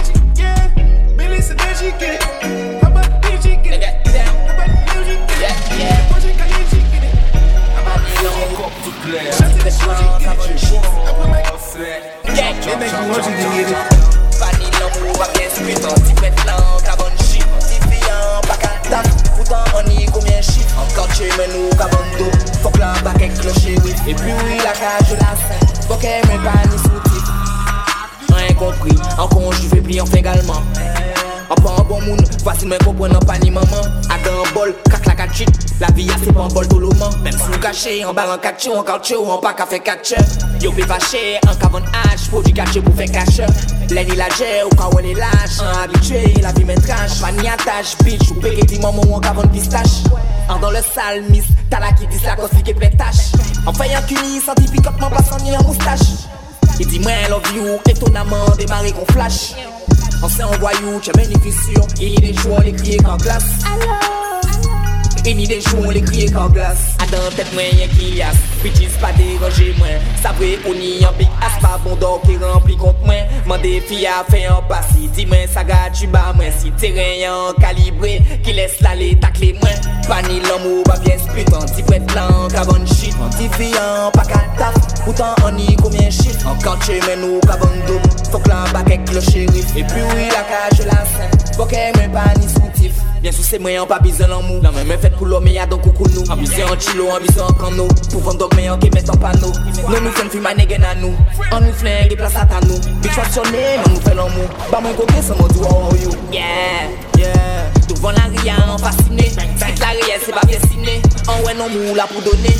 Mem sou kache, an bal an kache ou an kache ou an pa ka fe kache Yo pe vache, an kavon hach, pou di kache pou fe kache Len il ou ka wè li lâche. An habitué, la vi men trache An pa ni attache, bitch, ou peke ti maman ou an kavon pistache An dans le sale miss, t'as la qui dit la cosmique et pétache En fait un cuni, scientifiquement passant ni un moustache. Il dit moi love you, étonnamment démarré qu'on flash. On s'est en voyou, tu bénéficieux Il y a des jours, les crier qu'en glace Et Emi de chou, le kriye kan glas. Adan tet mwen yon ki yas. Bitches pa deranje mwen. Sabre oni yon big as Pa bondor ki rempli kont mwen. Mande fia fe yon pasi Di mwen saga tuba mwen. Si teren yon kalibre Ki les lale takle mwen. Pani lom ou ba pies putan. Ti pret lan kavan shit. Ti fiyan pa kataf Poutan oni komyen shit. An kanche men ou kavan do Fok lan bakek lo shérif. E pi ou la kaje la sen. Bokek mwen pa ni soutif. Bien sou se mwen an pa bizan an mou. La mwen men fet pou lò men ya don koukou nou Ambize an chilo, ambize an kan nou Pou vandog men an ke met an pan nou Non nou fèn fi man negen an nou An nou flèn ge plas atan nou Bik chwa chonè, man nou fèl an mou. Ba mwen koke san mwen dou an ou you Yeah, yeah Douvan la ria an fasine Fèk la ria se pa piesine An wè nan mou la pou donè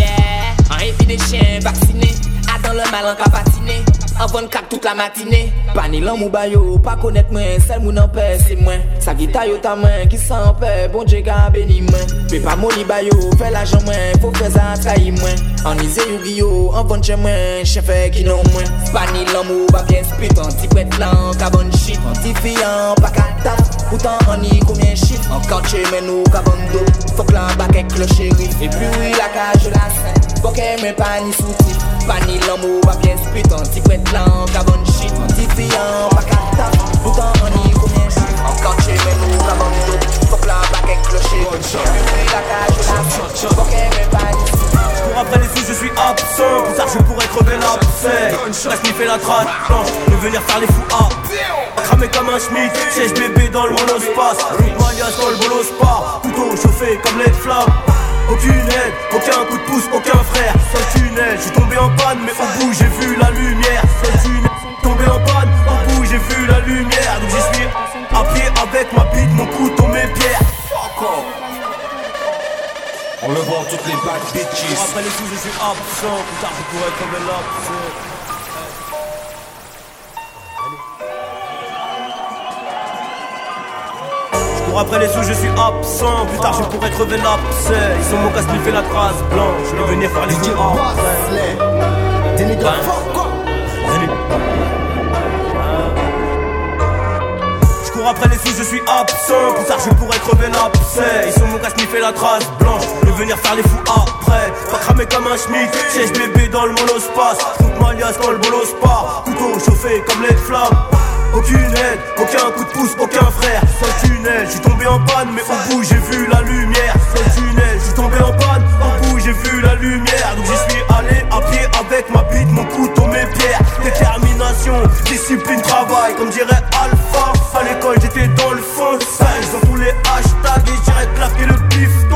Yeah. An evine chen vaksine Adan le mal an ka patine Anvan kak tout la matine Panilan mou bayo, pa konet mwen Sel moun anpe, se mwen Sakita yo ta mwen, ki san anpe Bon dje ka beni mwen Pe pa moli bayo, fe la jan mwen Fou fe za trahi mwen Anize yu giyo, anvan chen mwen Chen fe ki non mwen Panilan mou ba bien spit Anti pet lan, ka bon shit Anti fiyan, pa ka taf Poutan ani koumyen shit Ankan che men nou ka bon do Fok lan bak ek lo cheri E pi wila ka jola sen Bokè men pa ni souti Pas ni l'amour, pas bien spit Anti prête blanc, ka bonne shit Anti fiant, pas qu'à taf Pourtant on y combien shit. Encore chez mais nous ka bonne dos Faut que l'un back avec le shérif Et puis oui la cage la scène Faut qu'elle me pas ni soutif Pour après les sous je suis absent. Plus tard je pourrais crever l'abcès. Laisse m'y fait la trace. Blanche De venir faire les fous ah Cramé comme un schmitt Siège bébé dans le monospace Malias dans le bolospa Couteau chauffé comme les flammes aucune aide, aucun coup de pouce, aucun frère Seul tunnel, je suis tombé en panne Mais au bout j'ai vu la lumière Seul tunnel, tombé en panne Au bout j'ai vu la lumière Donc j'y suis à pied avec ma bite, mon couteau, mes pierres Fuck off On le vend toutes les bad bitches. Après les sous, je suis absent. Plus tard, je pourrais tomber l'absent. Je cours après les sous, je suis absent. Plus tard, je pourrais crever l'abcès. Ils sont mon casse, fait la trace blanche. Je vais venir faire les fous après. Je cours après les sous, je suis absent. Plus tard, je pourrais crever l'abcès. Ils sont mon casse, fait la trace blanche. Je vais venir faire les fous après. Pas cramé comme un schmitt. Siège bébé dans le monospace. Route Malias dans le bolospa. Couteau chauffé comme les flammes. Aucune aide, aucun coup de pouce, aucun frère. Seul tunnel, je suis tombé en panne, mais au bout j'ai vu la lumière. Seul tunnel, je suis tombé en panne, au bout j'ai vu la lumière. Donc j'y suis allé à pied avec ma bite, mon couteau, mes pierres. Détermination, discipline, travail, comme dirait Alpha. À l'école j'étais dans le fond, sale dans tous les hashtags et j'irais claquer le bifton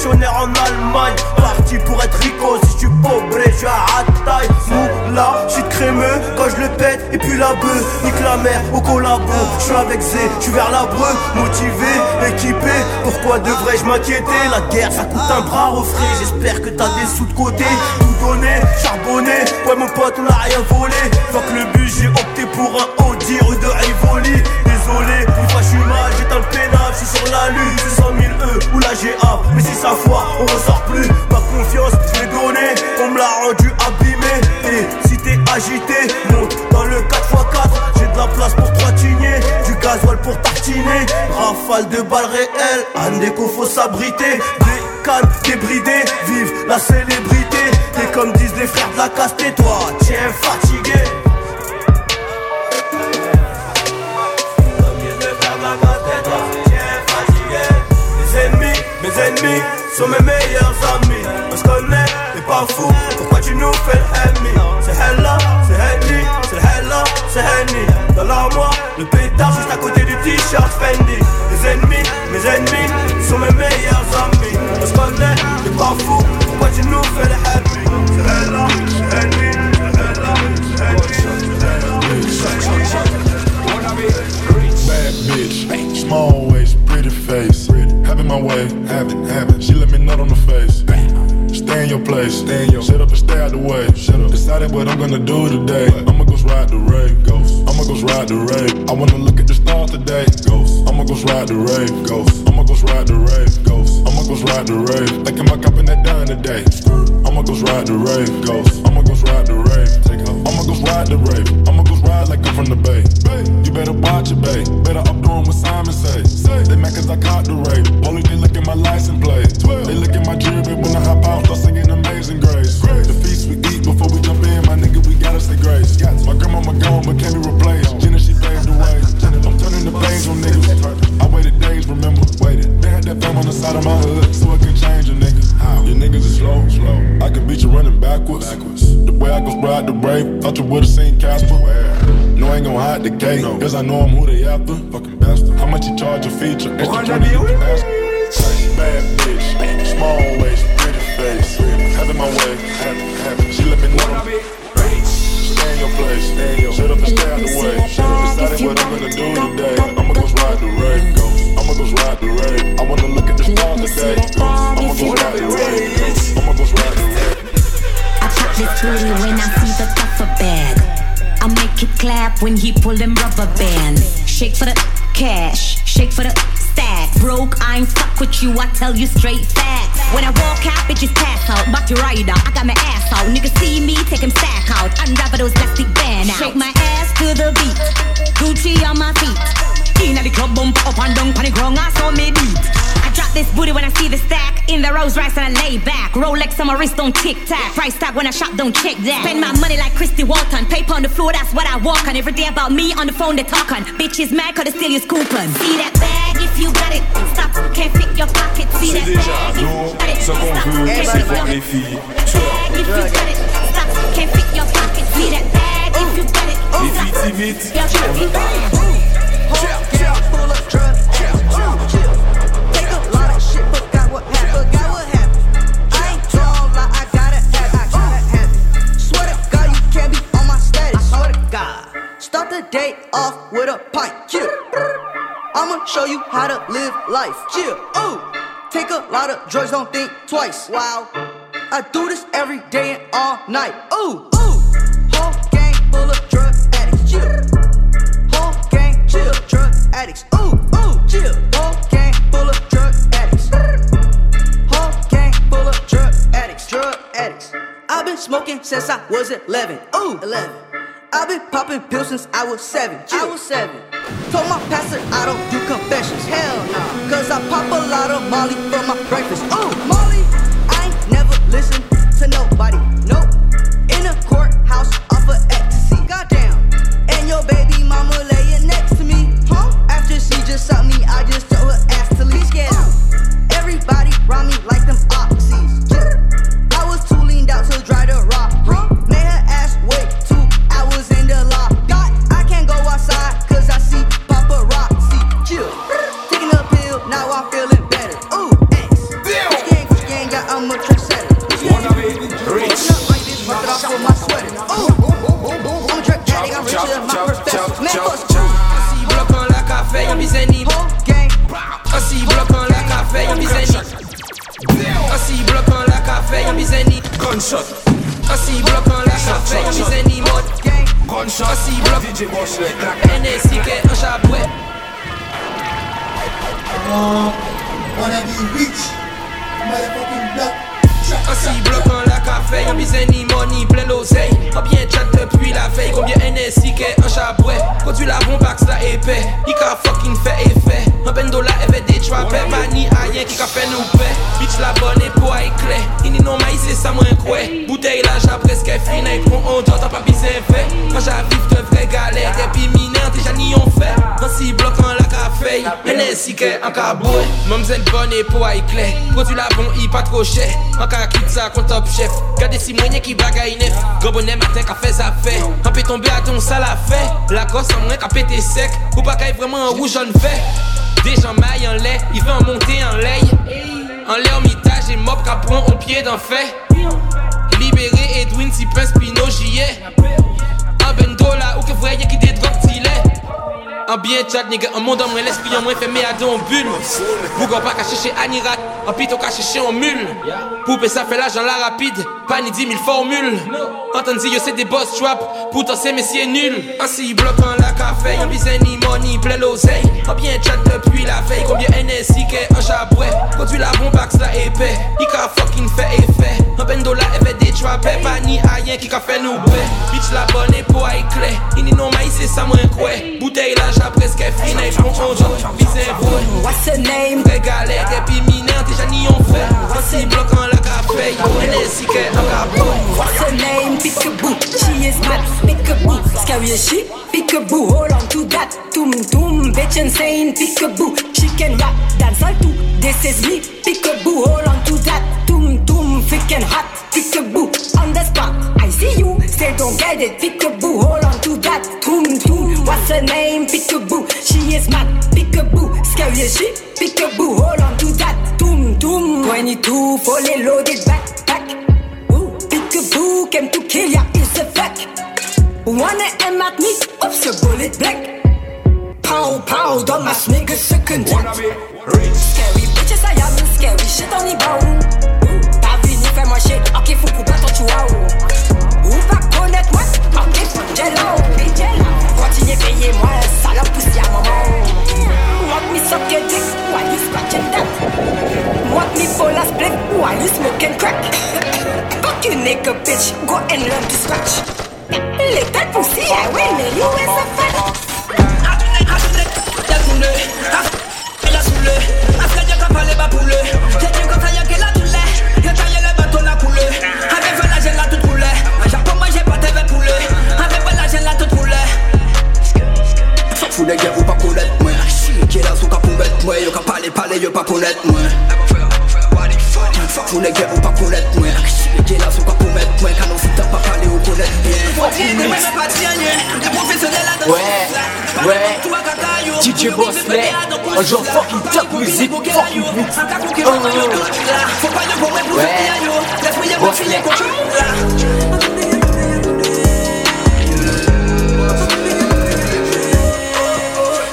chez concessionnaire en Allemagne. Parti pour être rico, si je suis pauvre, je suis à taille. Moula, je suis crémeux quand je le pète, et puis la bœuf, nique la mère au collabo. Je suis avec Zé, je suis vers la breu, motivé, équipé. Pourquoi devrais-je m'inquiéter? La guerre ça coûte un bras refrais. J'espère que t'as des sous de côté. Tout donné, charbonné. Ouais, mon pote, on a rien volé. Que le but, j'ai opté pour un Audi rue de Rivoli. Désolé, une fois je suis mal, j'éteins le pénal, je suis sur la lune, c'est 100 000 E ou la GA. Mais si ça foire, on ressort plus. Ma confiance, je l'ai donnée, on me l'a rendu abîmé. Et si t'es agité, monte dans le 4x4. J'ai de la place pour trois tignets, du gasoil pour tartiner. Rafale de balles réelles, un déco faut s'abriter. Des cannes débridées, vive la célébrité. T'es comme disent les frères de la casse, toi, tiens fatigué. Mes ennemis, mes ennemis sont mes meilleurs amis. On se connaît, t'es pas fou. Pourquoi tu nous fais le ennemi C'est Hella, c'est Henny, c'est Hella, c'est Henny. Dans l'armoire, le pétard juste à côté du t-shirt Fendi. Mes ennemis, mes ennemis sont mes meilleurs amis. On se connaît, t'es pas fou. Pourquoi tu nous fais le ennemi C'est Hella, c'est Henny, c'est Hella, c'est Henny, that bitch. Small waist, pretty face. Having my way, having, having. She let me nut on the face. Stay in your place, stay in your. Shut up and stay out the way. Shut up. Decided what I'm gonna do today. I'ma go ride the rave. Ghost. I'ma go ride the rave. I wanna look at the stars today. Ghost. I'ma go ride the rave. Ghost. I'ma go ride the rave. Ghost. Go ride the rave. Thinking about copping that done today. I'ma go ride the rave, ghost. I'ma go ride the rave. Take. I'ma go ride the rave. I'ma go ride like I'm from the bay. You better watch it, babe. Better up doing what Simon say. They mad cause I caught the rave. Only they look at my license plate. They look at my jewelry when I hop out, start singing Amazing Grace. The feast we eat before we jump in, my nigga, we gotta say grace. My grandmama gone, but can't be replaced. Jenna, she paved the way. I'm turning the page on niggas. I waited days, remember, waited. They had that fame on the side of my hood, so it can change a nigga. How? Your niggas is slow, slow. I can beat you running backwards. backwards. The way I go ride the brave, thought you would've seen Casper. No, I ain't gon' hide the cake, cause I know I'm who they after. Fucking bastard. How much you charge a feature? Extra 20 you can ask. Bad bitch, small waist, pretty face. Having my way, when he pull them rubber bands. Shake for the cash, shake for the stack. Broke, I ain't fuck with you, I tell you straight facts. When I walk out, bitches pass out. Back to rider, I got my ass out. Niggas see me, take him stack out. Unravel those plastic band out. Shake my ass to the beat. Gucci on my feet. Inna the club, bump up and down, panic wrong, I saw me beat. Drop this booty when I see the stack in the Rolls Royce and I lay back. Rolex on my wrist, don't tick tack. Price tag when I shop, don't check that. Spend my money like Christy Walton. Paper on the floor, that's what I walk on. Every day about me on the phone, they talk on. Bitches mad cause they steal your coupon. See that bag if you got it. Stop, can't fit your pocket. See that bag if you got it. Stop, can't fit your filles. bag if you got it. Stop, can't fit your pocket. See that bag if you got it. Stop, filles timides. your pocket. Day off with a pint. Yeah. I'ma show you how to live life. Yeah. Ooh. Take a lot of drugs, don't think twice. Wow. I do this every day and all night. Ooh. Ooh. Whole gang full of drug addicts. Yeah. Whole gang full of drug addicts. Ooh, ooh, chill. Whole gang full of drug addicts. Whole gang full of drug addicts. Drug addicts. I've been smoking since I was 11. Ooh, 11. I've been popping pills since I was seven. I was seven. Told my pastor I don't do confessions. Hell no. Cause I pop a lot of Molly for my breakfast. Oh, Molly. I ain't never listened to nobody. Nope. In a courthouse off of ecstasy. Goddamn. And your baby mama laying next to me. Huh? After she just sucked me, I just told her ass to leave. Get out. Uh, everybody round me like them Gunshot. I see block on la avec mes animaux. Gunshot. I see block. DJ Bosch le clac. NSIK en chabouet. Wanna be rich, motherfucking black. Assis bloquant la café, y'a mis ennemi. Money plein d'oseille. Combien chat depuis la veille, combien NSI qu'est un chabouet. Produit la bombe, la épais. Il ka fucking fait effet? Un bendo la effet des trappers. Mani a rien qui fait nous paix. Bitch la bonne et pour éclair. Il n'y non maïs c'est ça moins quoi. Bouteille là, j'ai presque fini. Prends on dort, t'as pas fait. Quand j'arrive de vraies galères. Café. NSI qu'est un cabouet. Mamzelle bonne et pour éclair. Produit la bombe, il pas trop cher. En cas quitte ça, contre top chef. Gardez si moyen qui bagaille neuf. Gros bonnet matin, fait ça fait. Un peu tombé à ton ça la fait. La gosse en moins qu'a pété sec. Ou qu'aille vraiment en rouge, jaune fait. Des gens maillent en lait, il veut en monter en lait. En lait en mitage et mob capron au pied d'un fait. Libéré Edwin, si pince Pino, j'y ai. Un bendo là, ou que voyez qui des drogues stylées. Un bien chat, nigga, un monde en moins, l'esprit en moins fait, mais à don bulle. Bougon pas caché chez Anirat. En pito caché chez en mule. Poupée, ça fait dans la rapide. Pas ni 10 000 formules. Entendu, yo, c'est des boss trap. Pourtant, c'est messieurs nul. Ainsi, bloquant café. Y'a bizarre ni money, plein l'oseille. En bien chat depuis la veille. Combien NSI qu'est un chabouet. Conduit la bombe, axe la épée. Il ka fucking fait effet? Un bendo la avait des trappés. Pas ni rien qui ka fait nous paix. Bitch, la bonne est pour éclair. Il ni non maïs, c'est ça moins quoi. Bouteille là, j'ai presque fini. Bon, on joue, bizarre, What's her name? Régalé, et puis mineur, déjà ni on fait. Ainsi, bloquant la café. NSI qu'est un cabot. What's her name? Peekaboo. She is mad. Peekaboo. Scary as she. Peekaboo. Hold on to that. Toom toom, Bitch insane. Peekaboo. She can rap. Dance all too. This is me. Peekaboo. Hold on to that. Toom toom, Freaking hot. Peekaboo. On the spot. I see you. Still don't get it. Peekaboo. Hold on to that. Toom toom, What's her name? Peekaboo. She is mad. Peekaboo. Scary as she. Peekaboo. Hold on to that. Toom toom, 22. Fully loaded backpack. Peekaboo came to kill ya, it's a fact. Wanne en at niet op zijn bullet black. Pow, pow, don't maakt niggas second. Wanna be rich. Scary bitches, I am scary shit on the bone. Tavi niet bij mijn shit, oké, voor poepa tot je wauw. Hoe vaak kon het wat? Oké, voor jello. Wat je ben je maar, salop is ja mama. Wat me suck your dick, why you scratching that? Want me full of split, why you smoking crack? Fuck you nigga bitch, go and learn to scratch. La la la la la la fou les gars ou pas connaître moi. Qui est là sous ka poubette moi. Yo ka parler parler yo Fuck fou les gars ou pas connaître moi Qui est là sous ka poubette moi Quand on s'y tape pas parler ou connaître bien Ouais, ouais. DJ Bosley, un genre fucking top music, fucking. Oh, ouais, Bosley.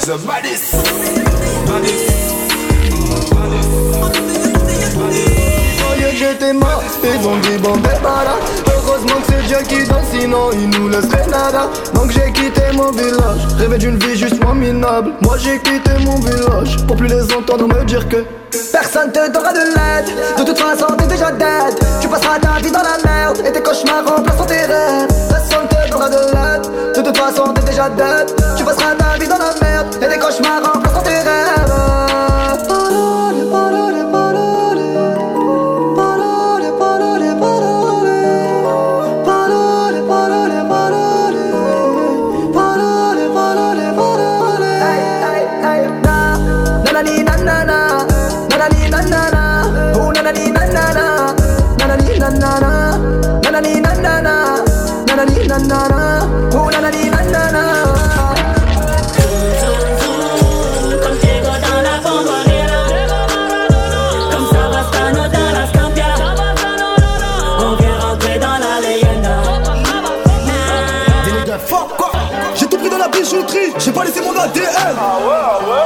The baddest. J'étais mort. Ils ont dit bon ben voilà Heureusement que c'est Dieu qui donne Sinon il nous laisserait nada. Donc j'ai quitté mon village. Rêvé d'une vie juste moins minable. Moi j'ai quitté mon village. Pour plus les entendre me dire que Personne te donnera de l'aide. De toute façon t'es déjà dead. Tu passeras ta vie dans la merde. Et tes cauchemars remplaceront tes rêves. Personne te donnera de l'aide. De toute façon t'es déjà dead. Tu passeras ta vie dans la merde. Et tes cauchemars remplaceront j'ai pas laissé mon ADN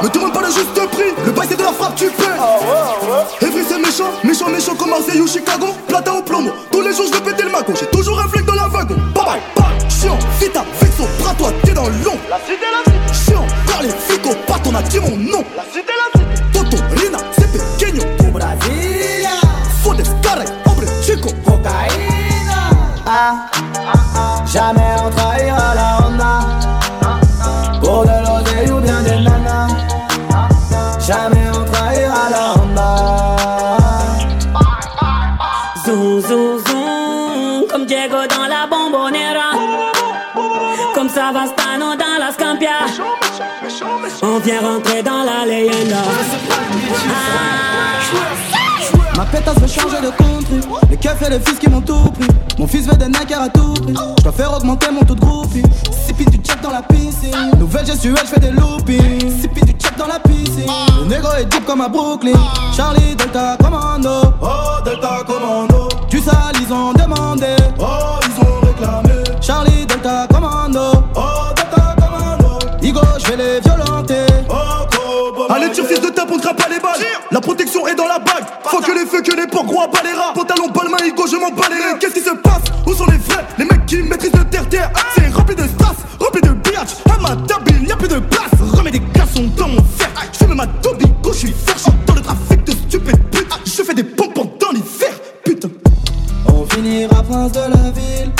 Me demande pas le juste prix, le bail c'est de la frappe tu paies Evry c'est méchant, méchant méchant comme Marseille ou Chicago. Platin au plomo, tous les jours je vais péter le mago J'ai toujours un flic dans la wagon, bye bye bye. Chiant, vita, vexo, bras toi t'es dans l'ombre. La cité la cité. Chiant, car les flics au pat on a dit mon nom. La vient rentrer dans la leyenda Ma pétasse veut changer de country. Les keufs et les fils qui m'ont tout pris. Mon fils veut des Nike à tout prix. Je dois faire augmenter mon taux de groupie. Sippy du check dans la piscine. Nouvelle gestuelle, je fais des loopings. Sippy du check dans la piscine. Le négro est deep comme à Brooklyn. Charlie Delta Commando. Oh Delta Commando. Du sale ils ont demandé. Oh ils ont réclamé. Charlie Delta Commando je vais les violenter Oh Allez tire fils de ta répondra pas les balles. La protection est dans la bague. Faut que les feux, que les porcs, gros à bas les rats. Pantalon, balle, main, ego, je m'en bats les reins. Qu'est-ce qui se passe? Où sont les vrais? Les mecs qui maîtrisent le terre-terre. C'est rempli de strass, rempli de biatch. À ma table, il n'y a plus de place. Remets des glaçons dans mon fer. Je fume ma tobico, je suis fier. Je dans le trafic de stupides putes. Je fais des pompons dans l'hiver. Putain. On finira prince de la ville,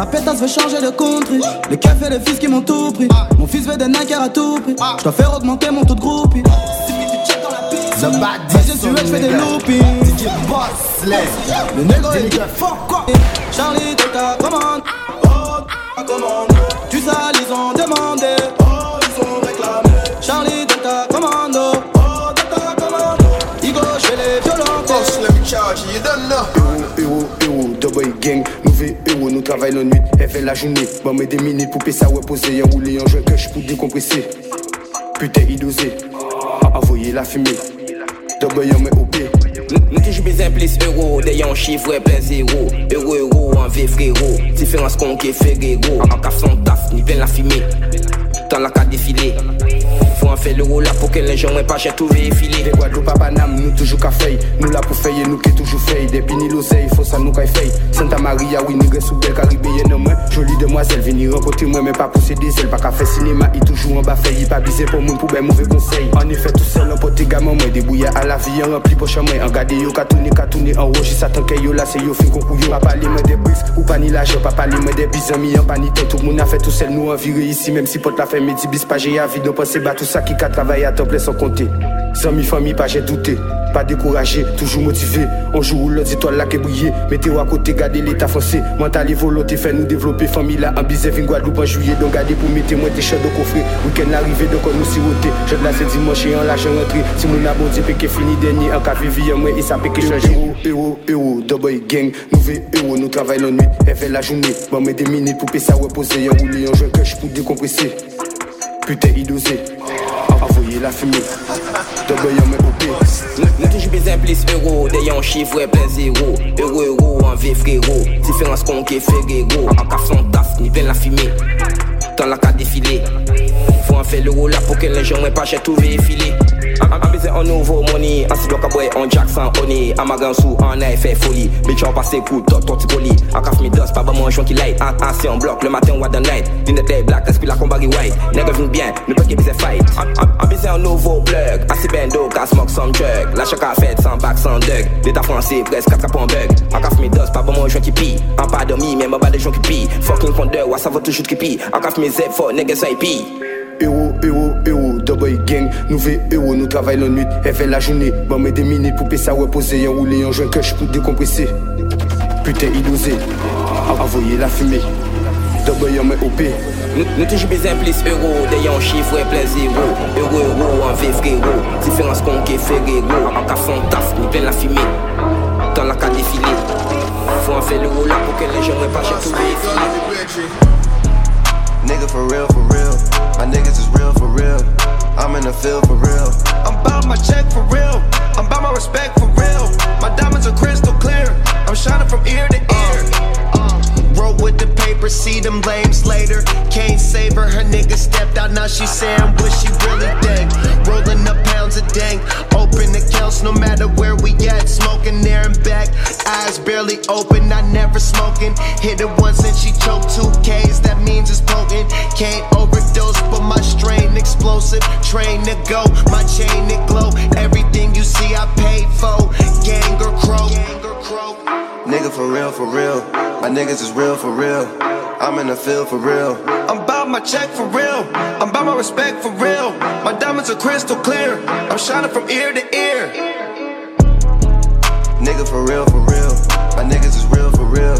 Ma pétasse veut changer de country. Les keufs et les fils qui m'ont tout pris. Mon fils veut des Nike à tout prix. Je dois faire augmenter mon taux de groupie. The bad Je suis je fais des loopings. DJ Bossley. Le négro est Fuck quoi Charlie de ta commande. Oh, ta commande. Tu sais, ils ont demandé. Oh, ils ont réclamé. Charlie de ta commande. Oh, de ta commande. Igo chez les violents. Boss, let me charge you, you don't know. Héros, héros, héros, double gang, fait héros, nous travaillons la nuit, elle fait la journée. Bon, mais des minutes pour ça, ouais, poser, en rouler, en joint, que pour décompresser. Putain, il dosé, envoyer la fumée. Double yon, mais au pied. Nous toujours besoin plus euro, d'ailleurs chiffre plein zéro. Euro, euro, en V frérot. Différence qu'on fait gros. En cap son taf, ni plein la fumée. Dans la carte défilé. En faire l'euro là pour que les gens n'aient pas cher tout filer. Des Guadeloupe à Paname, nous toujours qu'à faire. Nous là pour faire, nous qui toujours fait. Des pini l'oseille, faut ça nous qu'à faire. Santa Maria, oui, nous sous belle caribéenne, moi. Jolie demoiselle, venir rencontrer moi, mais pas pousser des ailes. Pas qu'à faire cinéma, il toujours en bas fait. Il pas bisé pour moi, pour ben mauvais conseil. En effet, tout seul, en pote gamin, moi, débrouillé à la vie, en rempli poche moi. En garder yo, qu'à tourner, qu'à tourner, en rouge, ça tant que yo là, c'est yo, fin concours, yo. Pas parler, moi, des briques, ou pas ni l'argent, pas parler, moi, des bis, amis, en panité. Tout le monde a fait tout seul, nous, en viré ici, même si pote la fait, midi, bis, pas j'ai à vie, nous penser, bah, tout ça qui qu'a travaillé à temps plein sans compter. Sans mi famille, pas j'ai douté. Pas découragé, toujours motivé. On joue l'autre étoile là qui brille. Mettez-vous à côté, gardez l'état français. Mental et volonté, fait nous développer. Famille là, en bizet, vin Guadeloupe en juillet. Donc gardez pour mettre moi tes chats de coffret. Week-end arrivé, donc on nous siroté. Je la c'est dimanche et en l'argent rentré. Si mon abonné, péché fini dernier. En café, vie, moi, et ça péché changer. Héros, héros, héros, double gang. Nouveau héros, nous travaillons la nuit. Elle fait la journée. Bon, mais des minutes pour ça reposer. En rouler, en joint que pour décompresser. Putain, il Envoyer la fumée. Double yon, mais au pied. Nous toujours besoin plus euro, d'ailleurs chiffre plein zéro. Euro, euro, en V frérot. Différence qu'on qui fait gros. En cap son taf, ni plein la fumée. Dans la carte défilé. Faut en faire l'euro là pour que les gens pas cher tout filer. En besoin en nouveau money, en si bloc à boy, en Jackson, honey. En magan sous, en a fait folie. Bitch, on passe coup, tot, tot, poli. En caf, mi dust, pas mon joint qui light. En bloc, le matin, what the night. Dinette les black, esprit la combat white. Nègre venu bien, ne pas qu'il besoin fight. En besoin en nouveau plug, en si bendo, gas smoke some drug. La chaque fête, sans bac, sans dug. L'état français, presque 4 capons bug. En caf, mi dust, pas bon, mon joint qui pille. En pas dormi, même pas des gens qui pillent. Fucking condeur, ouais, ça va toujours qui pille. En mi ça y pille. Héros, héros, héros, double gang, nouveau héros, nous travaillons la nuit, elle fait la journée. Bon, mais des minutes pour payer ça reposer, en rouler, en joint que pour décompresser. Putain, il osé, envoyer la fumée. Double yon, mais pied. Nous, nous toujours besoin plus euro, d'ailleurs chiffre plein zéro. Euro, euro, en V frérot. Différence qu'on fait gros. En cas son taf, ni plein la fumée. Dans la carte défilé. Faut en faire l'euro là pour que les gens n'aient pas tout filer. Nigga for real, for real. My niggas is real, for real. I'm in the field for real. I'm about my check for real. I'm about my respect for real. My diamonds are crystal clear. I'm shining from ear to ear. Roll with the paper, see them lames later. Can't save her, her nigga stepped out, now she saying what she really think. Rolling up pounds of dank, open accounts no matter where we at. Smoking there and back, eyes barely open, I never smoking. Hit it once and she choked two K's, that means it's potent. Can't overdose, but my strain explosive. Train to go, my chain it glow. Everything you see, I paid for. Gang or crow. Nigga for real, for real. My niggas is real, for real. I'm in the field for real. I'm about my check for real. I'm about my respect for real. My diamonds are crystal clear. I'm shining from ear to ear. Nigga for real, for real. My niggas is real, for real.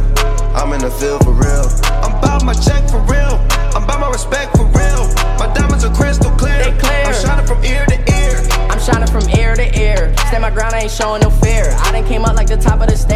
I'm in the field for real. I'm about my check for real. I'm about my respect for real. My diamonds are crystal clear. They clear. I'm shining from ear to ear. I'm shining from ear to ear. Stand my ground, I ain't showing no fear. I done came up like the top of the stairs.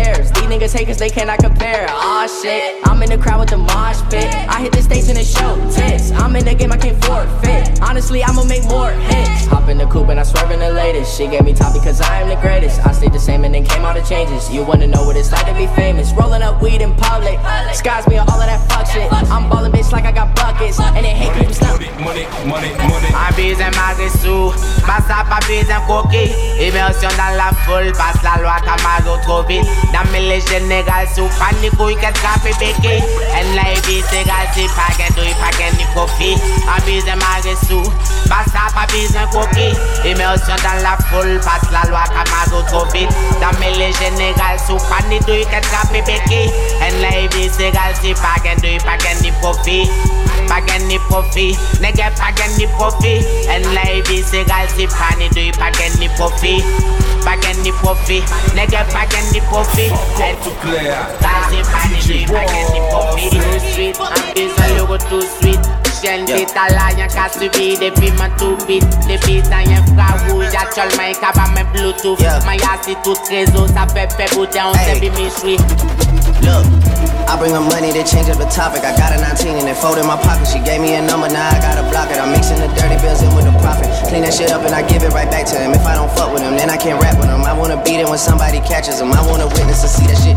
These niggas niggas hate cause they cannot compare. Aw shit, I'm in the crowd with the mosh pit. I hit the station and show tits. I'm in the game, I can't forfeit. Honestly, I'ma make more hits. Hop in the coupe and I swerve in the latest. She gave me top because I am the greatest. I stayed the same and then came all the changes. You wanna know what it's like to be famous? Rolling up weed in public. Skies me on all of that fuck shit. I'm ballin' bitch like I got buckets. And they hate people stuff. Money, money, money. Abuse malgré sous, passe à pas un coquille. Immersion dans la foule, passe la loi Camaro trop vite. Dans mes Senegal soup and the kouy ket kapi beke En la e bi segal si paken do i paken ni kofi A bizen mage sou, basta pa bizen koki Immersion dans la foul, passe la loi ka mago tobi vite. me le Senegal soup and the kouy ket kapi beke En la e bi segal si paken do i paken ni kofi Paken ni kofi, nege paken ni kofi En la e bi segal si pani do i paken ni kofi back and the puffy. Nigga back and the puffy. Let's clear. Thousand man in the back and the puffy. Too sweet. I'm busy, you go too sweet. Shell yeah. a lion cast to be the beam and two bit The beat I you fka rouge a chol my cab my bluetooth. My ass est tout réseau ça fait fait bouter say be me sweet. Look I bring her money to change up the topic. I got a 19 and it fold in my pocket. She gave me a number, now I gotta block it. I'm mixing the dirty bills in with the profit. Clean that shit up and I give it right back to him. If I don't fuck with him, then I can't rap with him. I wanna beat it when somebody catches him. I wanna witness to see that shit.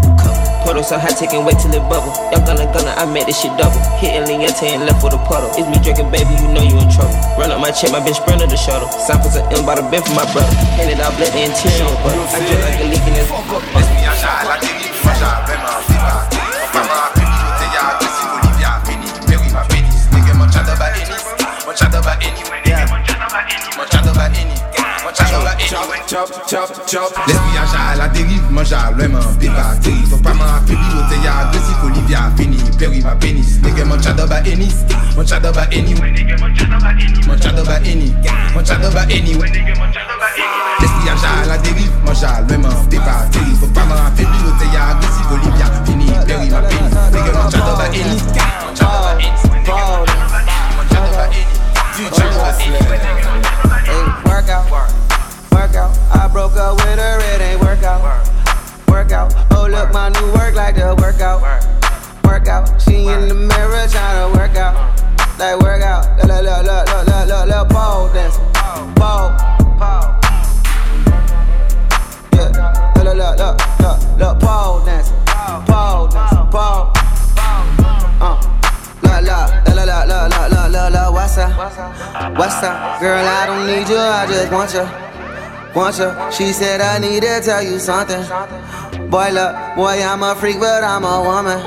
puddle, so hot chicken, wait till it bubble. Y'all gonna gonna, I made this shit double. Hitting Lingette and left with a puddle. It's me drinking, baby, you know you in trouble. Run up my check, my bitch sprinter the shuttle. Sign for some M by the bin for my brother. Handed out let the interior, but I feel like a leak in this. Fuck up, it's me, I shot, I think you, I shot, man, I think I think. Mama, I think you, tell y'all, I think you, Olivia, Benny, Perry, my Benny, nigga, much other by any, much other by anyway. Chop, chop, chop, chop. Laisse à la dérive, mange à l'ouem en pépa Terri, pas m'en affaibli, l'autre y'a agressif Olivia fini, péri ma pénis. Nègre mon chado ba eni, mon chado ba eni. Mon chado ba eni, mon chado ba eni. Laisse voyager à la dérive, mange à l'ouem en pépa Terri, pas m'en affaibli, l'autre y'a agressif Olivia fini, péri ma pénis. Nègre mon chado ba eni, mon chado ba eni. Mon eni, mon eni Workout. Work out. I broke up with her, it ain't work out. Work out. Oh, look, my new work like the workout. Work out. She in the mirror trying to work out. Like work out. Look, look, look, look, look, look, look, ball dancing. Ball. Yeah. Look, look, look, look, look, look, ball dancing. Ball dancing. Ball. Uh. Look, look, look, look, look, look, look, what's up? What's up? Girl, I don't need you, I just want you. Want you. She said, I need to tell you something. Boy, look, boy, I'm a freak, but I'm a woman.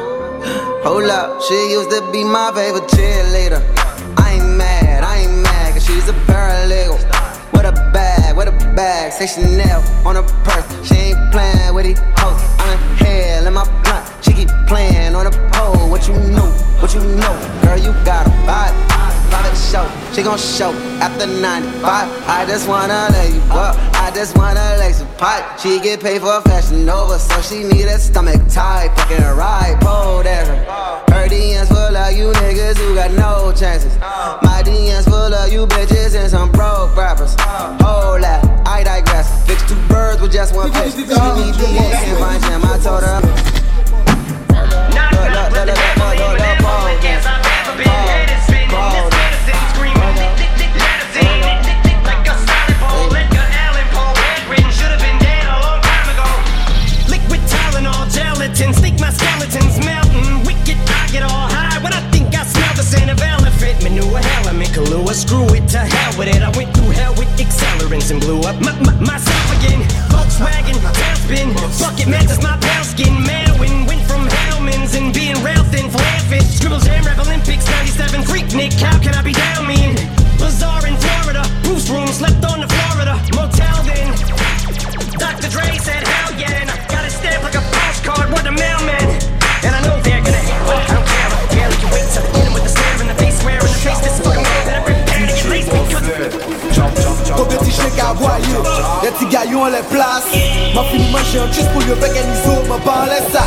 Hold up, she used to be my favorite cheerleader. I ain't mad, I ain't mad, cause she's a paralegal. With a bag, with a bag, say Chanel on her purse. She ain't playing with these hoes. I'm in hell in my blunt. She keep playing on the pole. What you know, what you know, girl, you got a vibe. Private show, she gon' show after 95. I just wanna lay you up, I just wanna lay some pipe. She get paid for fashion over, so she need a stomach tight. Fucking right, pole there. Her DMs full of you niggas who got no chances. My DMs full of you bitches and some broke rappers. Hold that, I digress. Fix two birds with just one pitch. She need DA, can't find him. I told her. Kahlua, screw it to hell with it. I went through hell with accelerants and blew up my, my, myself again. Volkswagen, tailspin, bucket matches my pale skin. Marwin went from Hellman's and being rail thin, flare fit. Scribbles Jam Rap Olympics, 97 freak Nick. How can I be down mean? Bazaar in Florida, Bruce room, slept on the Florida motel then. Dr. Dre said, hell yeah, and I got a stamp like a postcard. on kagwaye Le ti gayon le plas. Ma fini manje an chis pou yo peke nizo. Ma pan le sa.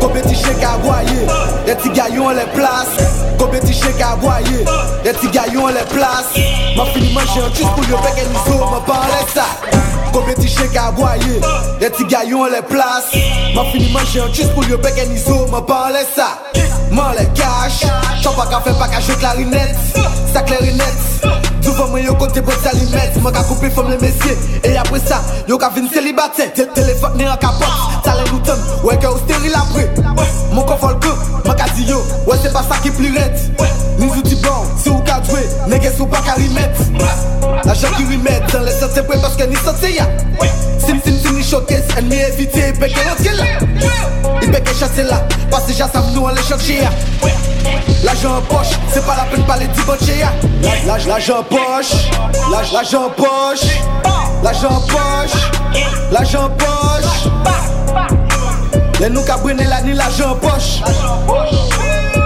Kobe ti chen kagwaye Le ti gayon le plas. Kobe ti chen kagwaye Le ti gayon le plas. Ma fini manje an chis pou yo peke nizo. Ma pan le sa. Kobe ti chen kagwaye Le ti gayon le plas. Ma fini manje an chis pou yo peke nizo. Ma pan le sa. Man le kache Chan pa ka fe pa ka jwe klarinet Sa klarinet Souvan mwen yo kote bote alimet Mwen ka koupe fom le mesye. E apre sa, yo ka vin selibate Te telefot ne an kapot Talen nou tem, weke ou steril apre Mwen kon folke, mwen ka di yo. Wè se pa sa ki pli ret. Ni zouti bon, se ou ka dwe Nege sou pa ka rimet. La jan ki rimet San le sante pre paske ni sante ya. Sim sim sim showcase Ennemi évité Béqué l'autre là Il béqué chasser là que déjà ça nous chercher ya L'argent en poche, c'est pas la peine de parler du ya. L'argent en poche, l'argent en poche, l'argent en poche, l'argent en poche. Les nous brûlé la nuit, l'argent en poche.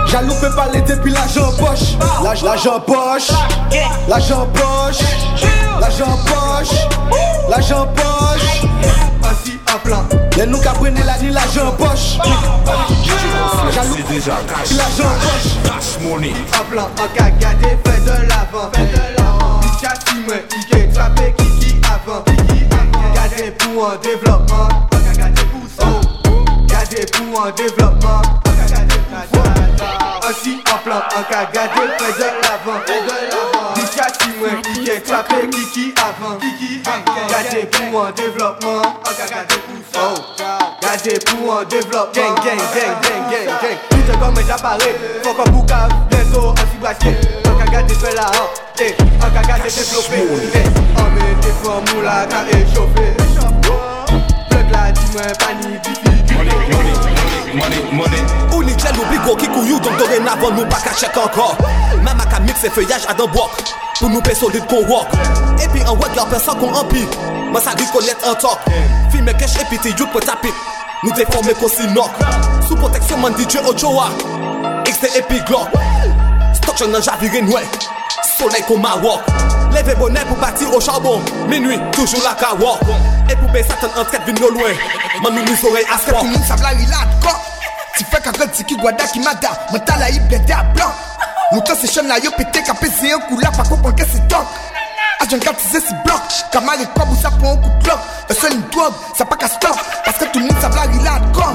Jaloux peut parler depuis l'argent en poche. L'argent en poche, l'argent en poche, l'argent en poche, l'argent en poche. Les nous brûlé la nuit, l'argent en poche. Jaloux, C'est déjà cash, l'argent en poche. cash money. En plan, en cas, gardez, fait de l'avant, fait de l'avant. Il châssis, moi, il est trappé, kiki avant, kiki avant. Gardez pour un développement, en pour ça. Gardez pour un développement. Ainsi, en plan, en cas, gardez, fait de l'avant, moi, il est trappé, kiki avant, kiki avant. Gardez pour un développement, en cas, gardez pour un développement. Gang, gang, gang, gang, gang, gang. Tout comme j'apparais, faut qu'on boucave, bientôt, braqué. En cas, gardez, fait la han, eh, en cas, gardez, développé. Eh, on met des formules à échauffer. Plug la, dis-moi, pas ni money, money. Ou ni gel ou bigo ki kouyou Donk doren avon nou ka chek ankor. Mama ka mik se feyaj adan bok Pou nou pe solide kon wok. Epi an wek la pensan kon anpi Man sa rikonet an tok. Filme kesh epi ti yout pou tapit Nou deforme kon si nok. Sou proteksyon man DJ Ochoa XT epi glok Stok chan nan javire nwek Soleil kon ma wok Leve bonnet pou bati au charbon. Minuit, toujours la ka wok Et pou pe satan an tret vin no loin. Man nou mis orey Parce que tout le monde savent la rilade quoi. Tu fais qu'un grand tiki guada qui m'a da. Mental à y blender à blanc Nous tous ces chaînes là yo pété qu'à péter un coup là Pas comprendre que c'est top. Agent 4 c'est si bloc Kamar et quoi où ça prend un coup de cloque Un seul une drogue ça pas qu'à stop. Parce que tout le monde savent la rilade quoi.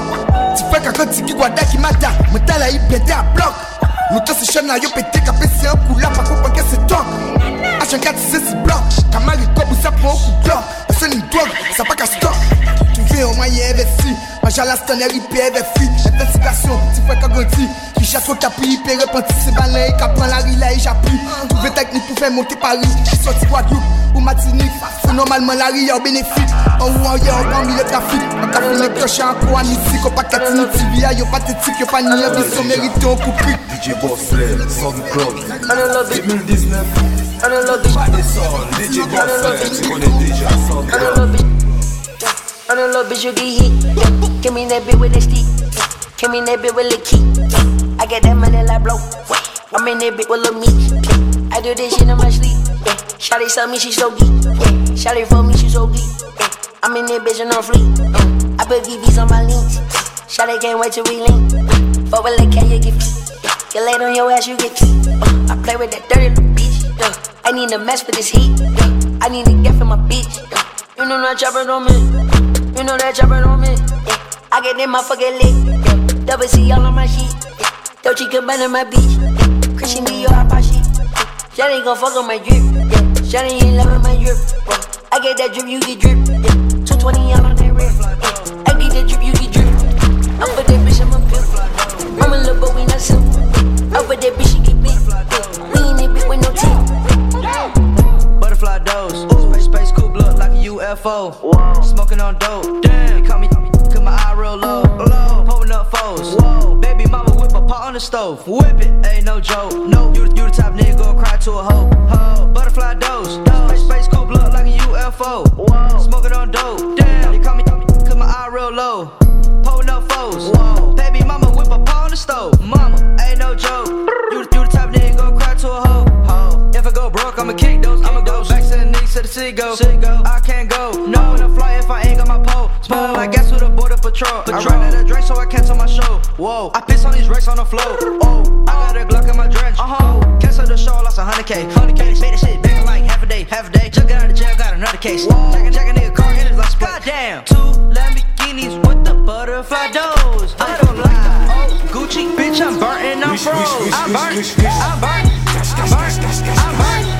Tu fais qu'un grand tiki guada qui m'a da. Mental à y blender à bloc nous tous ces chaînes là yo pété qu'à péter un coup là Pas comprendre que c'est top Agent 4 c'est si bloc Kamar et quoi où ça prend un coup de cloque Un seul une drogue ça pas qu'à stop Tu fais au moyen investi Maja la stanner hyper FI Investigation, tu fais qu'à grandi Qui chasse au tapis, hyper repenti C'est balai, qui prend la rila et j'appuie Trouver technique pour faire monter Paris. Qui sorti Guadeloupe ou Martinique. C'est normalement la ria au bénéfice. En haut en hier, en milieu trafic. En cas de cloche en quoi ici Qu'on pas qu'à ni TV, yo pathétique, yo pas ni un Bien son mérité, on coupe DJ Bossley, SoundCloud 2019 Pas des sons, DJ Bossley, tu connais déjà SoundCloud On a little bitch, you get hit. Yeah. Give me that bitch with the stick. Give me that bitch with the key. Yeah. I get that money like blow. I'm in that bitch with little meat. Yeah. I do this shit in my sleep. Yeah. Shawty tell me she so geek. Yeah. Shawty for me she so geek. Yeah. I'm in that bitch and on fleek. Yeah. I put VVs on my links. Shawty can't wait till we link. Fuck with the K, you get yeah. You laid on your ass, you get uh, I play with that dirty little bitch. Yeah. I need a mess for this heat. Yeah. I need a gift for my bitch. Yeah. You know that chopper on me. You know that chopper on me. Yeah. I get that motherfucker lit. Yeah. Double C all on my sheet. Yeah. Dolce Gabbana my beach. Yeah. Christian Dior I buy shit. Yeah. Shawty gon' fuck on my drip. Yeah. Shawty ain't loving my drip. Yeah. I get that drip, you get drip. Yeah. 220 all on that wrist. Yeah. I get that drip, you get drip. I'm for that bitch, I'm a pimp. I'm a little but we not simple. I'm for that bitch, she get big. Yeah. We in that bitch with no teeth. Butterfly dose. Space, space cool blood like a UFO. Smoking on dope. Damn. They call me, cause my eye real low. low. Pulling up foes. Whoa. Baby mama whip a pot on the stove. Whip it. Ain't no joke. No. You, you the type nigga go cry to a hoe. Ho. Butterfly dose. Space, space cool blood like a UFO. Whoa. Smoking on dope. Damn. They call me, cause my eye real low. Pulling up foes. Whoa. Baby mama whip a pot on the stove. Mama. Ain't no joke. You, you the type nigga go cry to a hoe. Ho. If I go broke, I'ma kick those. I'ma go back Seagull. Seagull. I can't go. No, with a fly if I ain't got my pole. Smelling like guess with a border patrol. patrol. I ran out of drinks, so I cancel my show. Whoa, I piss on these racks on the floor. Oh, I got a Glock in my drench. Uh huh. Cancel the show, lost a 100k. 100k. Made that shit back in like half a day. Half a day. Just got out of jail, got another case. Jack a jack a nigga car, hit it like split. Goddamn. Two Lamborghinis with the butterfly doors. I don't like the old Gucci, bitch. I'm burnt and I'm froze. I'm burnt. I'm burnt. I'm burnt. I'm burnt.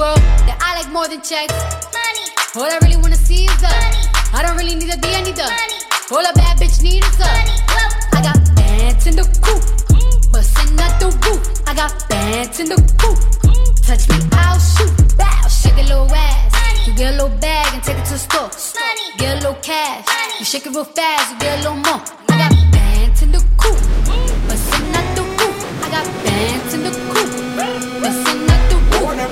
World that I like more than checks. Money. All I really wanna see is the money. I don't really need a D, I need the money. All a bad bitch need is the money. I got bands in the coop, bustin' out the roof. I got bands in the coop. Touch me, I'll shoot. Bow, shake a little ass. Money. You get a little bag and take it to the store. Get a little cash. Money. You shake it real fast, you get a little more. Money. I got bands in the coop, bustin' out the roof. I got bands in the coop, bustin' out the roof.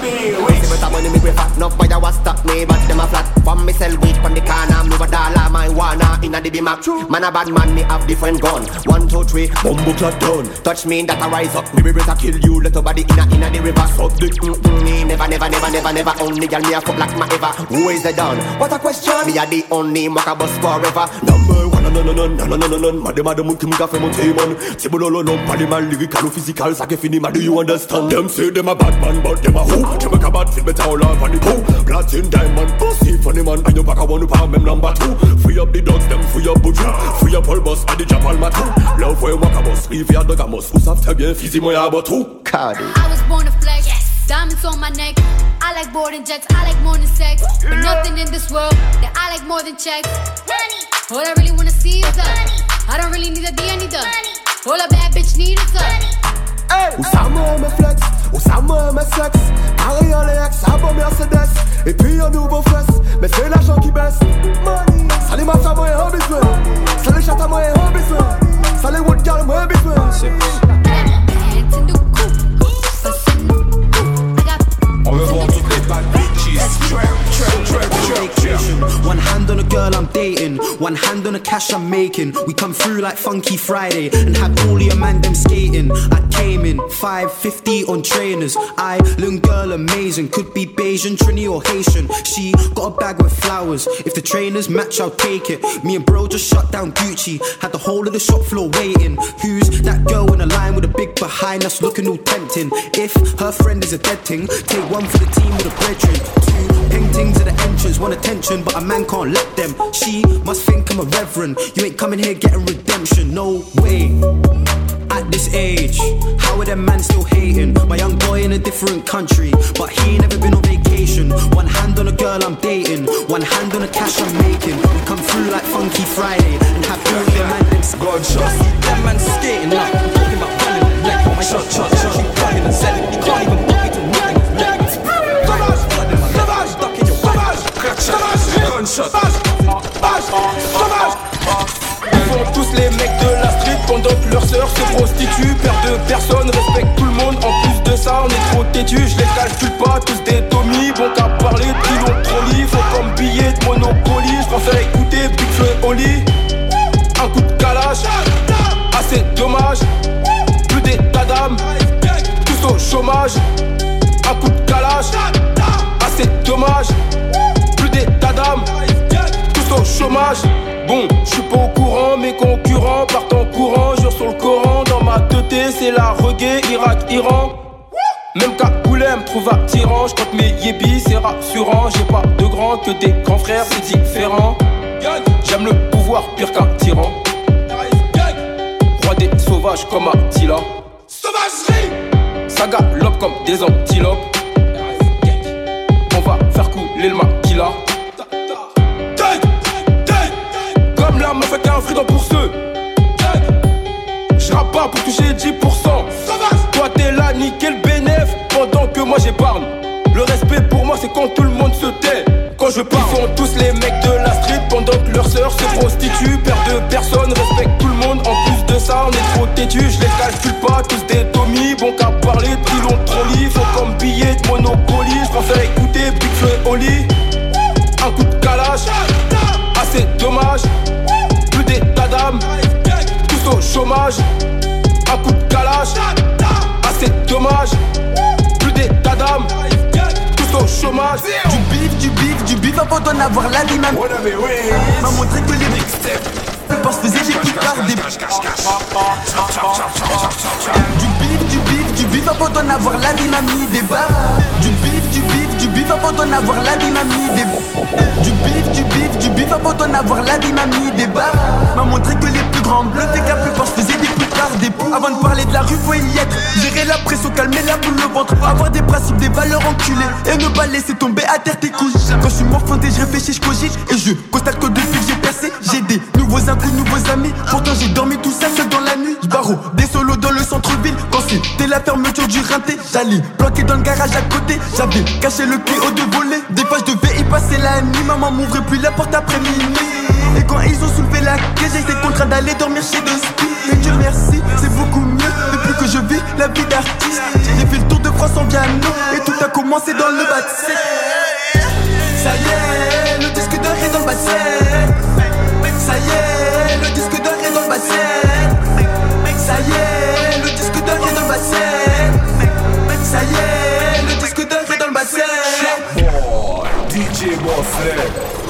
See me money me prefer No fire was stop me? But them a flat. From me sell weed from the corner Me a dollar marijuana inna the bima Man a bad man me have different gun. One two three bumbo clot down Touch me that a rise up. Me be better kill you little body inna inna the river. Suck dick mm, mm, me never never never never never. Only girl me a fuck like my ever. Who is the down? What a question. Me a the only maka boss forever. Number one nanananananananananan Madem a dem moun ki moun ka fe moun tey man Tey moun lolonon, paliman, lirikal ou fizikal Sa ke fini man, do you understand? Dem se dem a bad man, but dem a who? Dem a ka bad fit, beta ou la van di kou Platin, diamond, pussy, funny man Ayo baka wan ou pa mem lamba tou Free up di dogs, dem free up boutou Free up all boss, adi jap al matou Love wey waka boss, rivi a dog a mos Ou saf te bien, fizi mwen a botou Kade I was born to flex Diamonds on my neck. I like boarding jets. I like more than sex. But nothing in this world that I like more than checks. Money. All I really wanna see is the money. I don't really need a D, I need the money. All a bad bitch need is the money. Oussama me flex, Oussama me sexe Paris en les ex, un beau Mercedes Et puis un nouveau fesse, mais c'est l'argent qui baisse Money Ça les mafia moi un besoin Ça les chattes moi un besoin Ça les wood girl moi un besoin On veut voir toutes les bad bitches. Trap, trap, trap, One hand on a girl I'm dating, one hand on the cash I'm making. We come through like Funky Friday and have all your man them skating. I came in 550 on trainers. I little girl amazing, could be Bayesian, Trini or Haitian. She got a bag with flowers. If the trainers match, I'll take it. Me and bro just shut down Gucci, had the whole of the shop floor waiting. Who's that girl in a line with a big behind us looking all tempting? If her friend is a dead thing, take one for the team with a brethren. Two paintings at the entrance, want attention, but a man can't let them. She must think I'm a reverend. You ain't coming here getting redemption, no way. At this age, how are them man still hating? My young boy in a different country, but he ain't never been on vacation. One hand on a girl I'm dating, one hand on the cash I'm making. We come through like Funky Friday and have all your man them Gunshots. Them man skating up, talking about running the neck. Oh my shot, shot, shot, running and selling. You can't even book Ils font tous les mecs de la street pendant que leur sœur se prostitue. Père de personne, respecte tout le monde. En plus de ça, on est trop têtu. Je les calcule pas, tous des Tommy. Bon qu'à parler de pilon trolley. Faut comme billet de Monopoly. Je préfère écouter Big et Oli. Un coup de calage, assez dommage. Plus d'état d'âme, tous au chômage. Un coup de chômage. Bon, je suis pas au courant, mes concurrents partent en courant. Jure sur le Coran, dans ma tête, c'est la reggae, Irak, Iran. Même Kaboulem trouve attirant, je compte mes yébis, c'est rassurant. J'ai pas de grands que des grands frères, c'est différent. J'aime le pouvoir pire qu'un tyran. Roi des sauvages comme Attila. Sauvagerie! Ça galope comme des antilopes. On va faire couler le maquila. Pour toucher 10%. Toi t'es là, nickel bénéf, pendant que moi j'épargne. Le respect pour moi c'est quand tout le monde se tait. Quand je parle, ils sont tous les mecs de la street pendant que leur sœur se prostitue. Père de personne, respecte tout le monde. En plus de ça, on est trop têtu. Je les calcule pas, tous des Tommy. Bon qu'à parler, pilon trolley. Faut comme billet de Monopoly. Je préfère écouter Big Flo et Oli. Un coup de calage, assez dommage. chômage. Un coup de calage, assez dommage. Plus d'état d'âme, tous au chômage. Du bif, du bif, du bif. Avant d'en avoir la vie. M'a montré que les mecs pense faisait j'ai plus tard des Du bif, du bif, du bif. Avant d'en avoir la mis des barres. Du bif, du bif, du bif. Avant d'en avoir la mis des Du bif, du bif, du bif. Avant d'en avoir la mis des barres. M'a montré que les plus grands bleus, t'es qu'à plus force faisaient des Avant de parler de la rue, faut y être. Gérer la pression, calmer la boule au ventre. Avoir des principes, des valeurs enculées. Et ne pas laisser tomber à terre tes couches. Quand je suis morfanté, je réfléchis, je cogite. Et je constate que depuis que j'ai percé, j'ai des nouveaux inconnus, nouveaux amis. Pourtant, j'ai dormi tout seul, seul dans la nuit. J'barreau des solos dans le centre-ville. Quand c'était la fermeture du rinté, j'allais planqué dans le garage à côté. J'avais caché le haut de voler. Des fois, je devais y passer la nuit. Maman m'ouvrait plus la porte après minuit. Quand ils ont soulevé la caisse, j'étais contraint d'aller dormir chez deux Et Dieu merci, c'est beaucoup mieux depuis que je vis la vie d'artiste. J'ai fait le tour de France en piano et tout a commencé dans le bas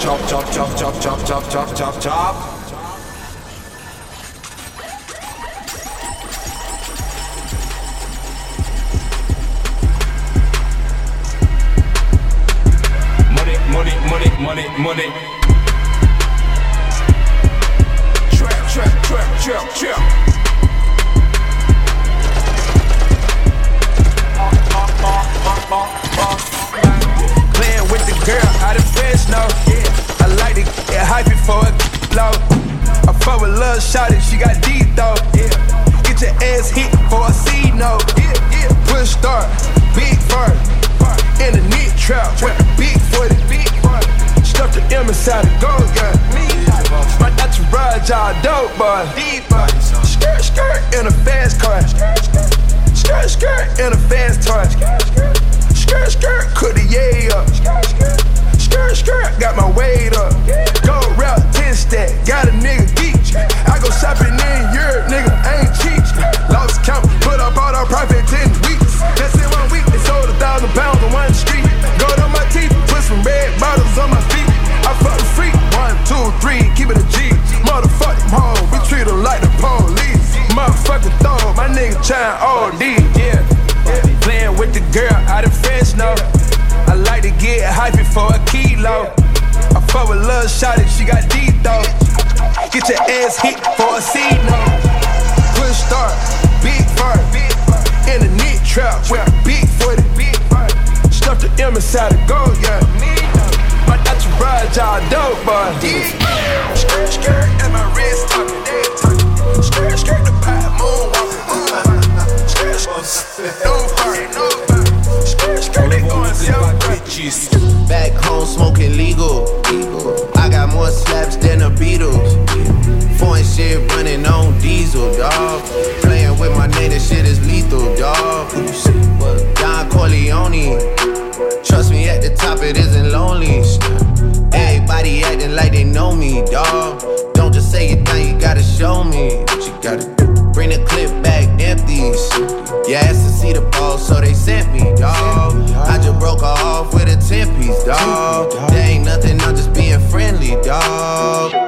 chop, chop, chop, chop, chop, chop, chop, chop, chop. Money, money, money, money, money. Trap, trap, trap, trap, trap. Fuck with love shot she got deep though. Yeah. Get your ass hit for a C note. Yeah, yeah. Push start, big fur. In the knit trap, with big footy. Big Stuff the M inside the gold gun. My entourage all dope, boy. Skirt, skirt in a fast car. Skirt, skirt in a fast car. Skirt, skirt, cook the yay up. Skirt, skirt, got my weight up. Go rap, 10 stack, got a nigga geek. I go shopping in Europe, nigga, ain't cheap. Lost count, put up all our profit 10 weeks. Just in one week, they sold a thousand pounds on one street. Go to my teeth, put some red bottles on my feet. I fuck the freak, one, two, three, keep it a G. Motherfucking home, we treat them like the police. Motherfucking thug, my nigga trying OD, yeah. Playing with the girl out of Fresno. I like to get hypey for a kilo. I fuck with love shot she got deep though. Get your ass hit for a seed note. Push start, big fur. In a knit trap with a big footy. Stuff the M inside the gold, yeah. My entourage all dope, boy. Skirt, skirt, and my wrist talking, they talking. Skirt, skirt, the pie, moonwalking. Skirt, skirt, no party, no Back home smoking legal. I got more slaps than the Beatles. Foreign shit running on diesel, dog. Playing with my name, this shit is lethal, dog. Don Corleone. Trust me, at the top it isn't lonely. Everybody acting like they know me, dog. Don't just say it now, you gotta show me what you gotta do. Bring the clip back empty. You asked to see the ball, so they sent me, dog. I just broke her off with a 10 piece, dog. There ain't nothing, I'm just being friendly, dog.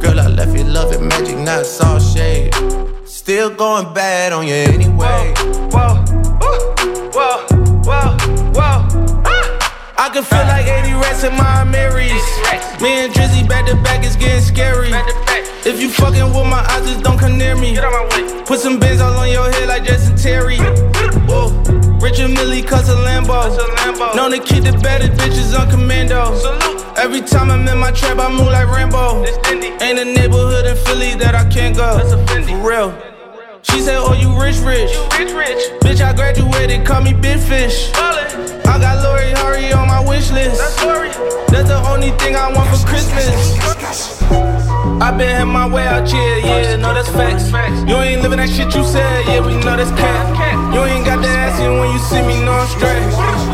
Not saw shade. Still going bad on you anyway. Whoa, whoa, whoa, whoa, whoa. Ah! I can feel like 80 rats in my Marys. Me and Drizzy back to back is getting scary. If you fucking with my eyes, just don't come near me. Put some bins all on your head like Jason Terry. Whoa. Richard Millie cause a Lambo. Known to keep the better bitches on commando. Salute. Every time I'm in my trap, I move like Rambo. Ain't a neighborhood in Philly that I can't go. For real. She said, Oh, you rich, rich. Rich, rich. Bitch, I graduated, call me Big Fish. I got Lori Hurry on my wish list. That's Lori. That's the only thing I want for Christmas. I been had my way out here, yeah, no, that's facts. You ain't living that shit you said, yeah, we know that's cat. You ain't got the ass in when you see me, no, I'm straight.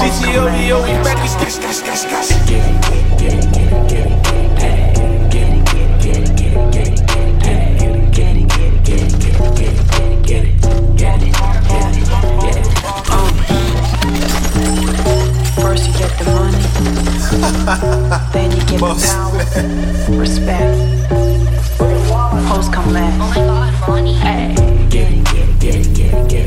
DCOVO, we back, First you get the money, then you get the power, respect. Hoes come last. Oh my god, money. Hey. Get get it, get it, get it, get it, get it,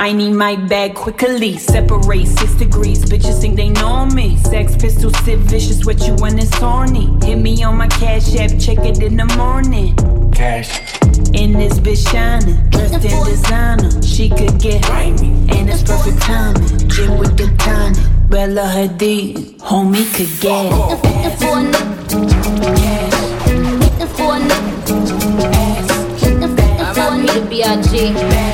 I need my bag quickly. Separate six degrees. Bitches think they know me. Sex pistol, sit vicious. with you when it's horny? Hit me on my cash app. Check it in the morning. Cash. In this bitch shining, dressed in designer. She could get grimy, and it's perfect timing. Gym with the tonic. Bella Hadid, homie could get it. Hitting for a nigga. Hitting for a nigga. Hitting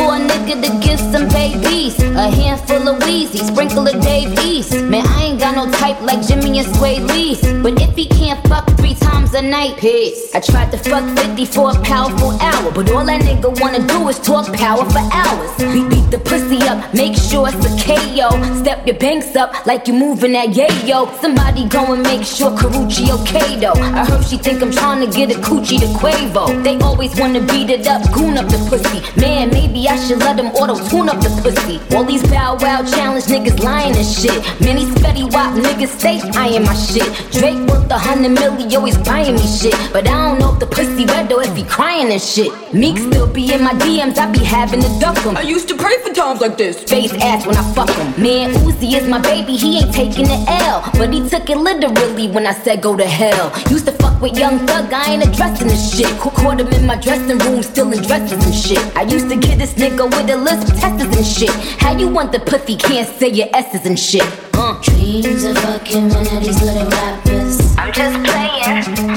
phone a nigga. B.I.G. I'm looking for a nigga to give some babies. A handful of Wheezy, sprinkle of Dave East. Man, I ain't got no type like Jimmy and Sway Lee. But if he can't fuck three times a night, peace. I tried to fuck 50 for a powerful hour. But all that nigga wanna do is talk power for hours. Beat, beat the pussy up, make sure it's a KO. Step your banks up like you moving that yayo. Somebody go and make sure Karuchi okay though. I heard she think I'm trying to get a coochie to Quavo. They always wanna beat it up, goon up the pussy. Man, maybe I should let them auto tune up the pussy. All these bow wow challenge niggas lying and shit. Many spetty wop niggas say I am my shit. Drake worth a hundred million, always buying me shit. But I don't know if the pussy wet though if he crying and shit. Meek still be in my DMs, I be having to duck him. I used to pray for times like this. Face ass when I fuck him. Man, Uzi is my baby, he ain't taking the L. But he took it literally when I said go to hell. Used to fuck with young thug, I ain't addressing this shit. Ca- Caught him in my dressing room, still in dresses and shit. I used to get this nigga with a list of testers and shit. How you want the pussy, can't say your S's and shit. Uh. Dreams of fucking one of these little rappers. I'm just playing,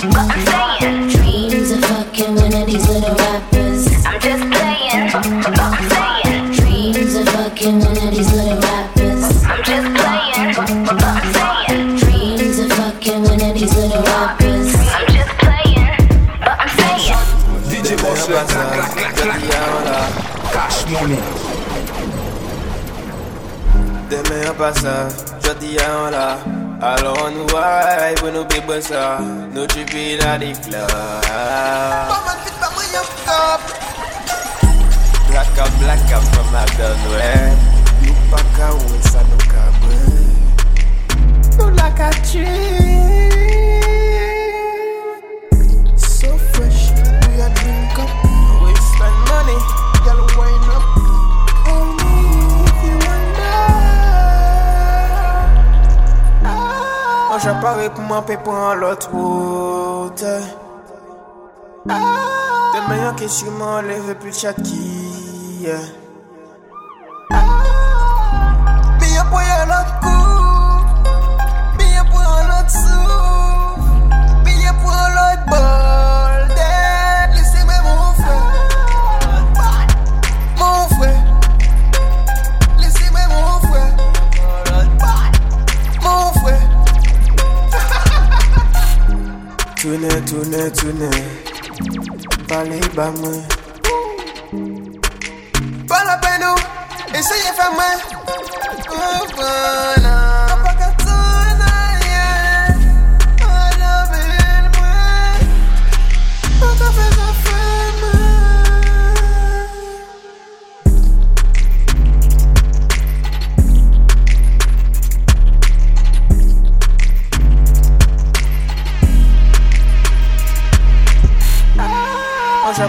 rien pasa, yo ti la Alon nou ay na di flow Paman fit pa top Black up, black up from Abdelnouè Nou pa ka ou sa nou ka bwen Nou la ka tri J'apparais pour m'en paix pour l'autre route. De meilleur que sûrement les veux plus chat qui. Bien pour y'a l'autre coup. Bien pour l'autre sou. Bien pour l'autre bord. Tourne, tourne, tourne Parlez bas moi Pas la peine Essayez Oh voilà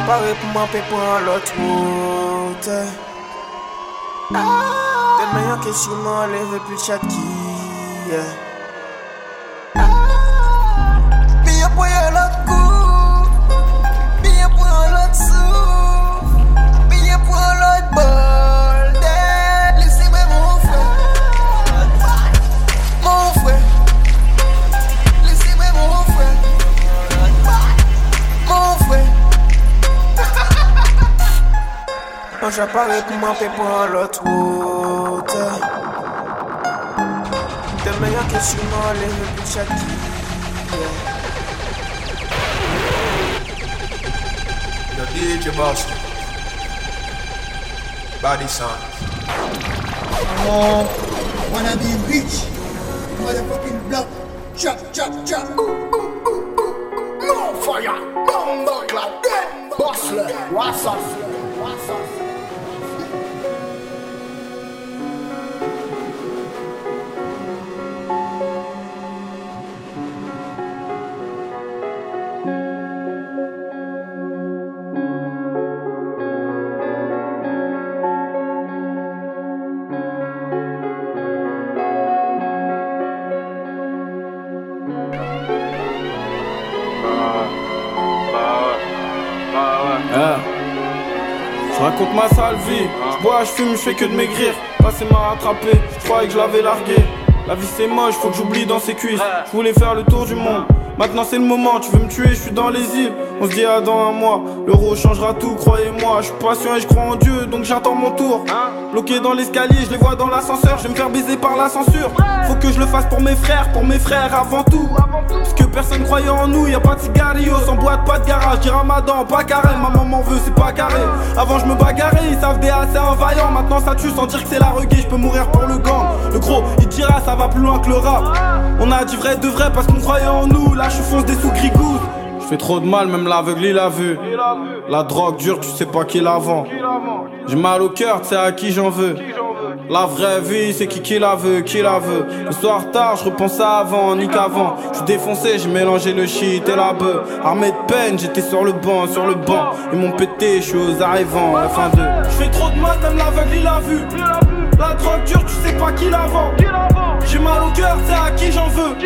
J'apparais pour m'en pour l'autre route. Tellement yon que sur moi lève plus chat qui Moi j'apparais pour m'en pour l'autre route Tellement yon que sur moi lève plus chat qui Yo, DJ Boston. Body sound. Oh, wanna be rich, motherfucking block, chop, chop, chop. More fire, clap, dead, bustler, what's up? What's up? Ma sale vie, je bois, je fume, je fais que de maigrir. Passé m'a rattrapé, je croyais que je l'avais largué. La vie c'est moche, faut que j'oublie dans ses cuisses. Je voulais faire le tour du monde. Maintenant c'est le moment, tu veux me tuer, je suis dans les îles. On se dit à dans un mois, l'euro changera tout, croyez-moi. Je suis patient et je crois en Dieu, donc j'attends mon tour. Bloqué dans l'escalier, je les vois dans l'ascenseur, je vais me faire baiser par la censure. Faut que je le fasse pour mes frères, pour mes frères avant tout. Parce que personne croyait en nous, y a pas de cigarillos, sans boîte, pas de garage. Dis ramadan, pas carré, ma maman veut, c'est pas carré. Avant je me bagarrais, ils savent des assez vaillant. Maintenant ça tue sans dire que c'est la reggae, je peux mourir pour le gang. Le gros, il dira ça va plus loin que le rap. On a dit vrai de vrai parce qu'on croyait en nous, là je fonce des sous grigous. Je fais trop de mal, même l'aveugle il a vu. La drogue dure, tu sais pas qui la vend. J'ai mal au cœur, tu sais à qui j'en veux. La vraie vie, c'est qui qui la veut, qui la veut. Le soir tard, je repense à avant, ni qu'avant. Je suis défoncé, j'ai mélangé le shit et la bœuf. Armé de peine, j'étais sur le banc, sur le banc. Ils m'ont pété, je suis aux arrivants, la fin de. Je fais trop de mal, même l'aveugle il a vu. La drogue dure, tu sais pas qui la vend. J'ai mal au cœur, c'est à qui j'en veux.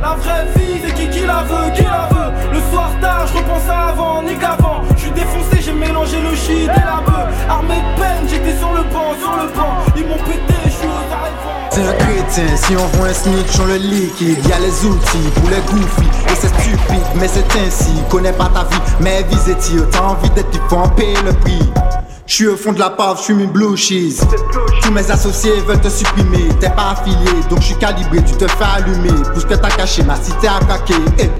La vraie vie, c'est qui qui la veut, qui la veut. Le soir tard, je repense à avant, ni qu'avant. Je suis défoncé, j'ai mélangé le shit et la bœuf. Armé de peine, j'étais sur le banc, sur le banc. Ils m'ont pété, je suis aux arrivants. C'est un chrétien, si on voit un snitch, on le liquide. Y'a les outils pour les goofy, et c'est stupide, mais c'est ainsi. Connais pas ta vie, mais vise tire. T'as envie d'être, il faut en payer le prix. Je suis au fond de la pave, je suis une blue cheese. Tous mes associés veulent te supprimer. T'es pas affilié, donc je suis calibré. Tu te fais allumer. Pour que t'as caché, ma cité a craqué. Eh.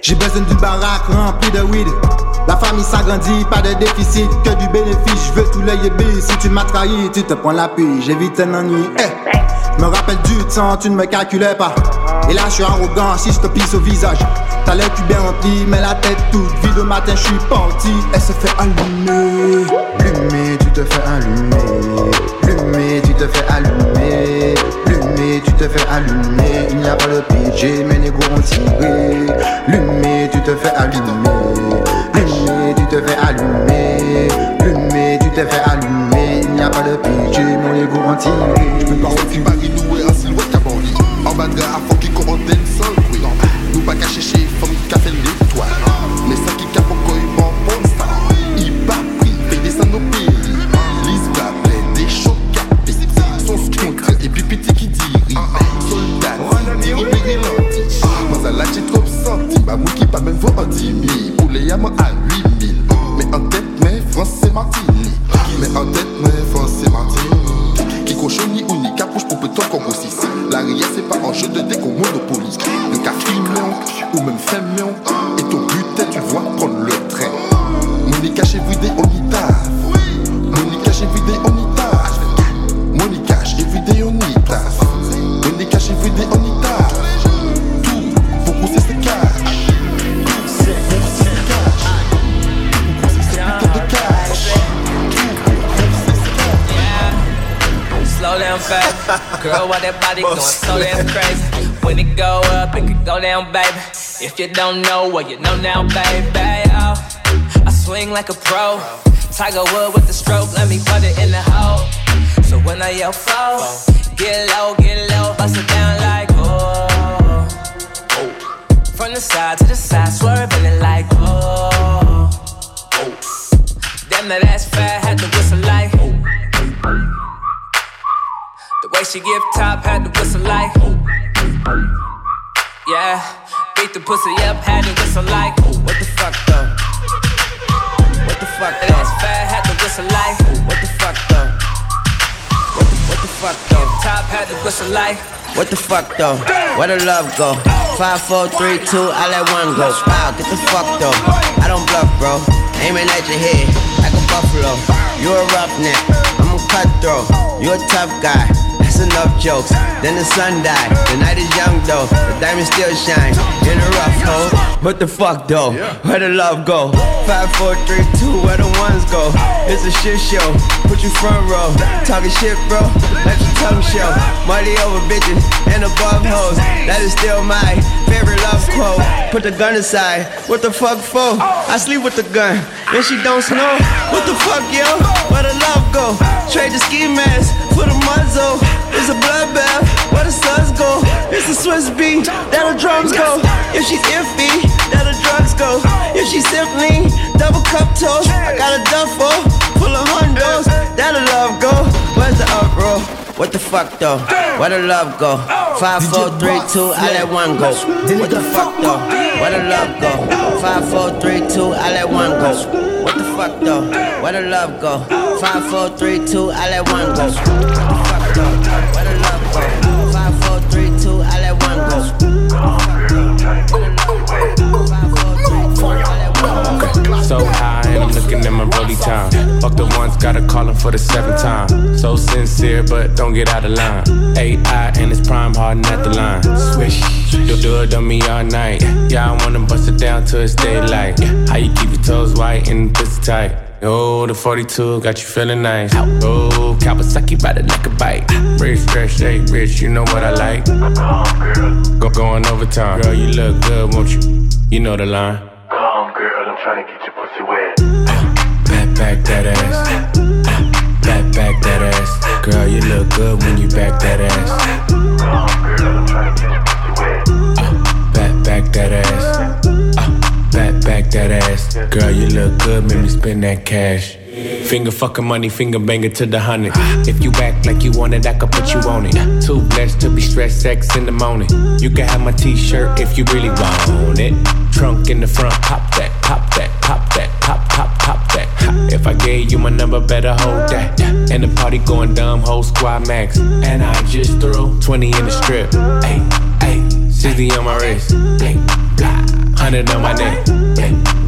J'ai besoin d'une baraque remplie de weed. La famille s'agrandit, pas de déficit, que du bénéfice. Je veux tous les yébis. Si tu m'as trahi, tu te prends la pluie. J'évite un ennui. Eh. Me rappelle du temps, tu ne me calculais pas. Et là, je suis arrogant si je te pisse au visage. T'as l'air cul bien rempli, mais la tête toute vide. Au matin, je suis parti. Elle se fait allumer. Allumer, tu te fais allumer. Allumer, tu te fais allumer. Allumer, tu te fais allumer. Il n'y a pas de PJ, mes négros ont tiré. Allumer, tu te fais allumer. Allumer, tu te fais allumer. Allumer, tu te fais allumer. N'y a pas de PJ, mon ont tiré. Je peux pas aussi Paris noué en silhouette à Bali. En bas de à ou même féméon. Et ton butin, tu vois, prendre le train. Monica chez vidé, on y taffe. Monica chez vidé, on y taffe. Monica chez vidé, on y taffe. Monica chez vidé, on y taffe. Tout, faut pousser ses cash. Slow down, baby. Girl, why that body going so damn crazy? When it go up, it could go down, baby. If you don't know, well, you know now, baby. Oh, I swing like a pro. Tiger Wood with the stroke, let me put it in the hole. So when I yell foul, get low, get low, bust it down like oh. From the side to the side, swerving it like oh. Damn that ass fat, had to whistle like. The way she give top, had to whistle like. Yeah, beat the pussy up, had to whistle like. What the fuck though? What the fuck That ass fat, had to whistle like. What the fuck though? What the, what the fuck though? Top had to whistle like. What the fuck though? Where the love go? Five, four, three, two, I let one go. Wow, get the fuck though. I don't bluff, bro. Aiming at your head like a buffalo. You a roughneck, I'm a cutthroat. You a tough guy. That's enough jokes. Then the sun died. The night is young though. The diamond still shine in a rough hole. What the fuck though? Where the love go? Five, four, three, two. Where the ones go? It's a shit show. Put you front row. Talking shit, bro. Tongue show. Money over bitches and above hoes. That is still my favorite love quote. Put the gun aside. What the fuck for? I sleep with the gun. And she don't snow. What the fuck, yo? Where the love go? Trade the ski mask for the muzzle. It's a bloodbath. Where the suns go? It's the Swiss beat. That the drums go. If she's iffy, that the drugs go. If she's simply double cup toast, I got a duffel full of hundos. That the love go. Where's the uproar? What the fuck though? Where the love go? Five, four, three, two, I let one go. What the fuck though? Where the love go? Five, four, three, two, I let one go. What the fuck though? Where the love go? Five, four, three, two, I let one go. What the fuck though? Where the love go? Five, four, three, two, I let one go. So high, and I'm looking at my rolly time. Fuck the ones, gotta call him for the seventh time. So sincere, but don't get out of line. AI and it's prime harden at the line. Swish, you'll do it on me all night. Yeah, I wanna bust it down till it's daylight. How you keep your toes white and pussy tight? Oh, the 42 got you feeling nice. Oh, Kawasaki ride it like a bike. Rich, fresh, shake, rich, you know what I like. Go going overtime. Girl, you look good, won't you? You know the line. Come, girl, I'm trying to get your pussy wet. Back, back that ass. Back, back that ass. Girl, you look good when you back that ass. Come, girl, I'm trying to get your pussy wet. Uh, back, back that ass. Back, back that ass. Girl, you look good, make me spend that cash. Finger fucking money, finger banger to the hundred. If you act like you want it, I can put you on it. Too blessed to be stressed, sex in the morning. You can have my t-shirt if you really want it. Trunk in the front, pop that, pop that, pop that, pop, pop, pop that. Ha, If I gave you my number, better hold that. And the party going dumb, whole squad max. And I just threw 20 in the strip. Hey, hey, 60 on my wrist. Hey, 100 on my neck. Blah.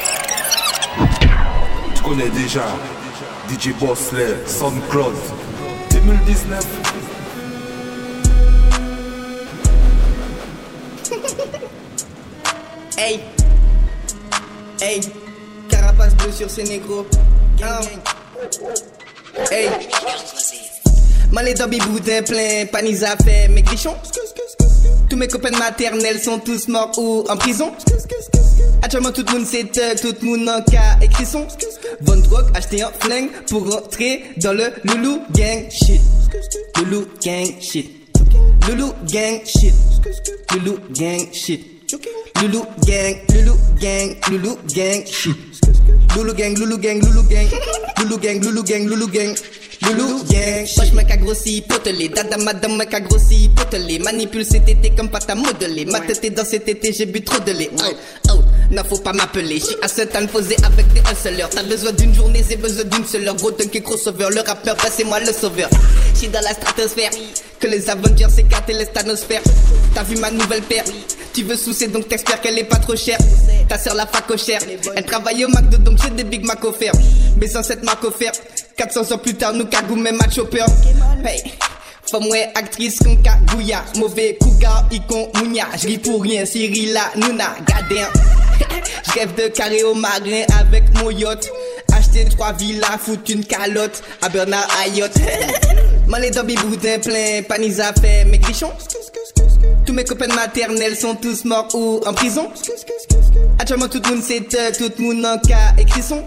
Tu connais déjà DJ Bosley, SoundCloud 2019 Hey, hey, carapace bleue sur ces négros. Hein. Hey, man les dobby boudin plein, panisa fait mes grichons. Tous mes copains de maternelle sont tous morts ou en prison. Actuellement tout le monde c'est thug, tout le monde en cas écrit son. Von drogue, acheter un flingue pour rentrer dans le loulou gang shit. Loulou gang shit. Loulou gang shit. Loulou gang shit. Loulou gang, loulou gang, loulou gang shit. Loulou gang, loulou gang, loulou gang. Loulou gang, loulou gang, loulou gang. Loulou gang, poche mec a grossi, potelé, dada madame mec a grossi, potelé, manipule cet été comme pâte à modeler, ma tête dans cet été j'ai bu trop de lait, oh, oh, non faut pas m'appeler, j'suis à ce temps posé avec des hustlers, t'as besoin d'une journée, j'ai besoin d'une seule heure, gros dunk et crossover, le rappeur, passez-moi le sauveur, j'suis dans la stratosphère, que les Avengers s'écartent et les stanosphères, t'as vu ma nouvelle paire, Tu veux soucier donc t'espères qu'elle est pas trop chère. Ta sœur la fac chère. Elle travaille au McDo donc j'ai des Big Mac offerts. Mais sans cette marque offerte. 400 ans plus tard, nous cagou même chopper. Hey. Femme ouais, actrice con cagouilla. Mauvais cougar, icon mounia. J'ris pour rien, Cyril la Nuna. Gadin. J'rêve de carré au marin avec mon yacht. Acheter trois villas, foutre une calotte à Bernard Ayotte. M'aller dans Biboudin plein, pas ni affaires, mes grichons. Tous mes copains maternels sont tous morts ou en prison. Actuellement tout le monde euh, tout le monde en cas écrit son.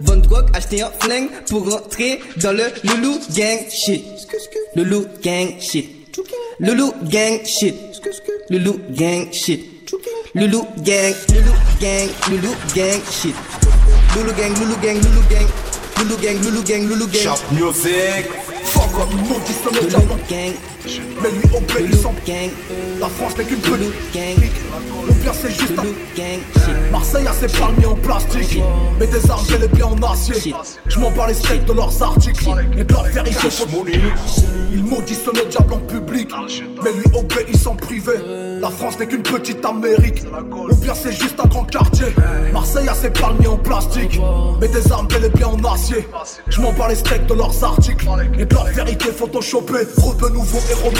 Von drogue, acheter un flingue pour rentrer dans le loulou gang shit. Loulou gang shit. Loulou gang shit. Loulou gang shit. Lulu gang, Lulu gang, Lulu gang, shit. Lulu gang, Lulu gang, Lulu gang, Lulu gang, Lulu gang, Lulu gang. Shop music. Fuck up, move from the top. Lulu gang. Mais lui au blé ils sont gang. La France n'est qu'une petite gang. Le pire c'est juste un Marseille a ses palmiers en plastique. Mais des armes bel et bien en acier. Je m'en bats les steaks de leurs articles. Et de leur vérité Ils maudissent le diable en public. Mais lui en privé. La France n'est qu'une petite Amérique. Ou bien c'est juste un grand quartier. Marseille a ses palmiers en plastique. Mais des armes bel et bien en acier. Je m'en bats les steaks de leurs articles. Et de leur vérité photoshopée Trop de nouveaux héros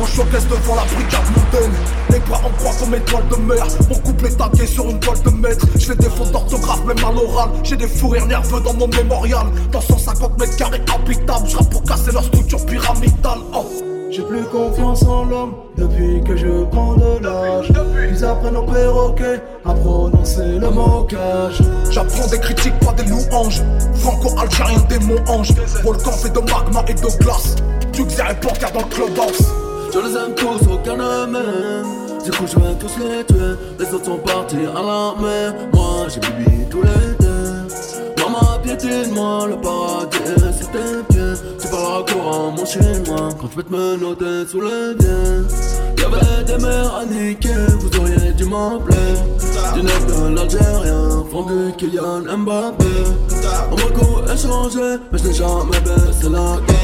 En showcase devant la brigade mondaine Les bras en croix comme étoiles de mer Mon couple est tagué sur une toile de maître. Je des fautes d'orthographe même à l'oral. J'ai des fous rires nerveux dans mon mémorial. Dans 150 mètres carrés habitables Je pour casser leur structure pyramidale. Oh. J'ai plus confiance en l'homme depuis que je prends de l'âge. Ils apprennent au perroquet à prononcer le mocage. J'apprends des critiques, pas des louanges. Franco-algérien, démon ange. Volcan fait de magma et de glace. Tu est reporter dans le clubhouse. Je les aime tous, aucun ne m'aime. Du coup, je vais tous les tuer. Les autres sont partis à la mer. Moi, j'ai bibi tous les Maman piétine-moi, le paradis sur tes pieds. Tu parles courant mon chinois quand je vais te menotter sous les biens. Y'avait des mères à niquer, vous auriez dû m'appeler. Du neuf de l'Algérien, fondu Kylian Mbappé. On m'a coup échangé, mais je n'ai jamais baissé la gueule.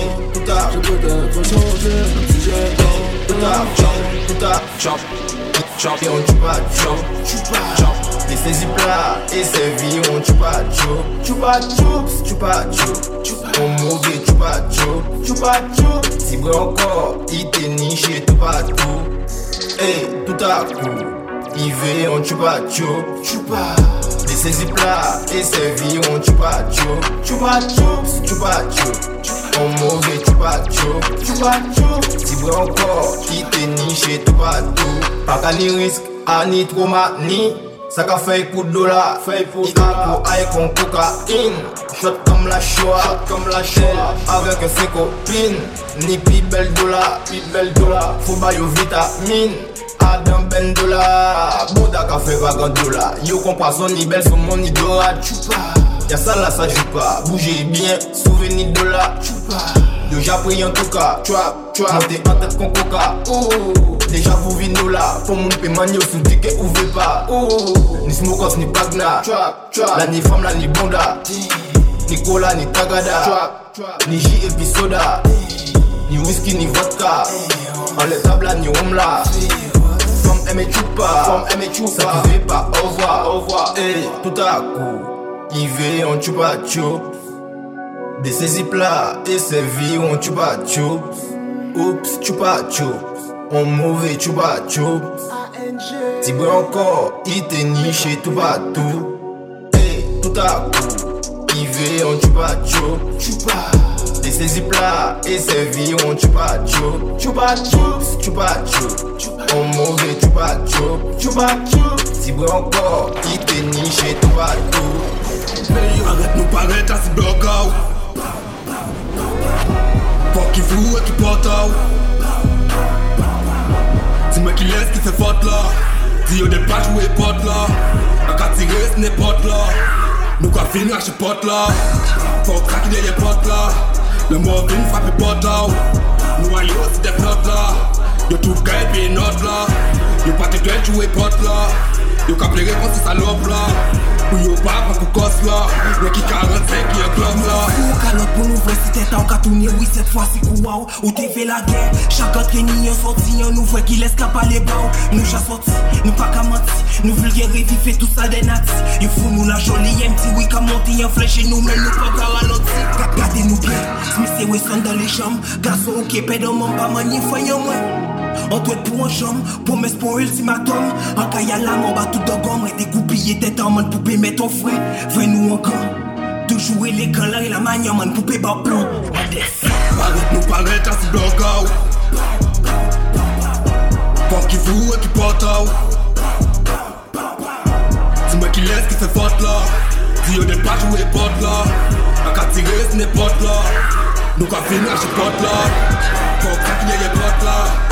Changé, j'ai chupa chop, chupa chop. Et saisis plat et servi on chupa chop, chupa chups, chupa chup, on mauvais chupa chup, chupa chup. Si vrai encore, il t'est niché tout partout. Hey, tout à coup, il veut on chupa chup, chupa. Des saisis plat et servi on chupa chup, chupa chups, chupa chup. On mauvais chupa chup, chupa chup. Si vrai encore, il t'est niché tout partout. Pas qu'à ni risque, ni trauma, ni. Saka fey pou dola, fey pou dola. Ikan pou ay kon kokain Shot kom la showa, shot kom la showa Avek se kopin Ni pi bel dola, pi bel dola. Fou bayo vitamin Adan ben dola. Bouda ka fey vagan dola. Yo kompwa son ni bel sou mon ni dola. Chupa, ya sa la sa chupa Bouje bien, souve ni dola Chupa J'ai appris en tout cas, trap, trap en tête con coca, oh Déjà vous vino là, pour mon yo sous ticket ouvrez pas, oh Ni smokos ni bagna, trap, trap. La ni femme la ni bonda, ni cola ni tagada, trap, trap. Ni J et puis soda, ni whisky ni vodka. En les tables là ni là. Femme aimée chupa, femme aimée chupa Ça qui fait pas, au revoir, au revoir. Eh, tout à coup, il veut on chupa chup plats et servi on chupa chups Oups, chupa chups On mauvais chupa chups Si bois encore, il t'est niché tout partout Hey, tout à coup Il veut on chupa chups Chupa saisies plats et servi on chupa chups Chupa chups, chupa chups On mauvais chupa chups Chupa chups Si bois encore, il t'est niché tout partout Arrête nous paraître à ce Ki vlou e ki pata ou Ti mè ki les ki se fote la Ti yo de pach ou e pot la An ka tire se ne pot la Nou ka fin ak che pot la Fò kraki deye pot la Le mò vin frapi pot la ou Nou a yo se de flot la Yo tou kèl pi not la Yo pati dwen chou e pot la Yo ka plere kon se salop la Ou yo pa pa pou kos la. Mè ki karan se ki yon klom la. Ou kalot pou nou vre si tèt an katounye Oui set fwa si kou waw. Ou te ve la gen Chak atre ni yon soti Yon nou vwe ki les ka pale baw. Nou ja soti, nou pa ka manti. Nou vulge revife tout sa den ati Yon fou nou la joli Yon ti wik a monti Yon fleche nou men nou pa ka loti Gade nou gen Smise we son dan le jam Gaso ou ke pedo man pa man yon fwe yon mwen. Antwet pou an jom, mes pou el An kaya la lam ba tout dogon Mwen dekoupiye tet an man poupe met an fwe Vwe nou ankan Toujou e elegan la e la manyan man poupe ba plan. Paret nou paret as bloga ou Pan ki vou e ki pota ou. Ti mwen ki les ki se fot la. Di yo de pa jou e pot la. A ka tire se ne pot la. Nou ka fin vina che pot la. Kon kak nye ye pot la.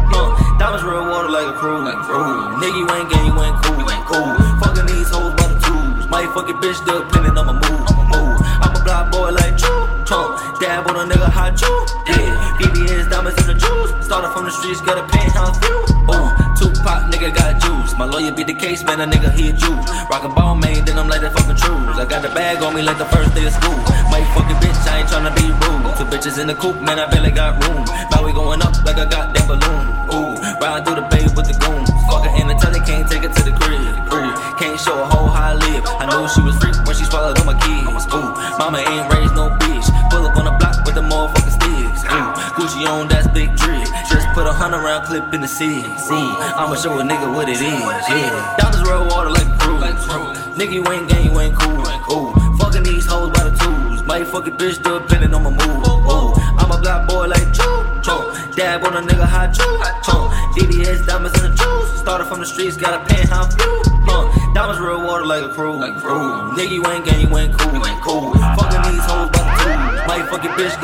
Fuck a bitch, depending on my mood. I'm a black boy like choo, choo. Dab on a nigga hot choo. Yeah, VVS diamonds in the juice. Started from the streets, got a penthouse view. Ooh, Tupac, nigga got juice. My lawyer beat the case, man, a nigga he a Jew. Rockin' ball man, then I'm like that fucking trues. I got the bag on me like the first day of school. Might fucking bitch, I ain't tryna be rude. Two bitches in the coop, man, I barely got room. Now we going up like a goddamn balloon. Ooh, riding through the bay with the goons. Fuckin' in the telly, can't take it to the crib. Ooh, can't show a how I live. I when she mama ain't raised no bitch. Pull up on the block with the motherfucking sticks. Ooh, Gucci on, that's big drip. Just put a hundred round clip in the city. Ooh, I'ma show a nigga what it is. Yeah, dollars roll water like crew. Nigga, you ain't gang, you ain't cool. Ooh, fucking these hoes by the tools. Fuck a bitch, depending on my mood. Ooh, I'm a black boy like choo, choo. Dab on a nigga hot choo, choo. DDS diamonds in the juice. Started from the streets, got a penthouse view. Uh, diamonds real water like a crew. Ooh, nigga, you ain't gang, you ain't cool. ain't Cool, fucking these hoes by the tools. Might fuck a bitch,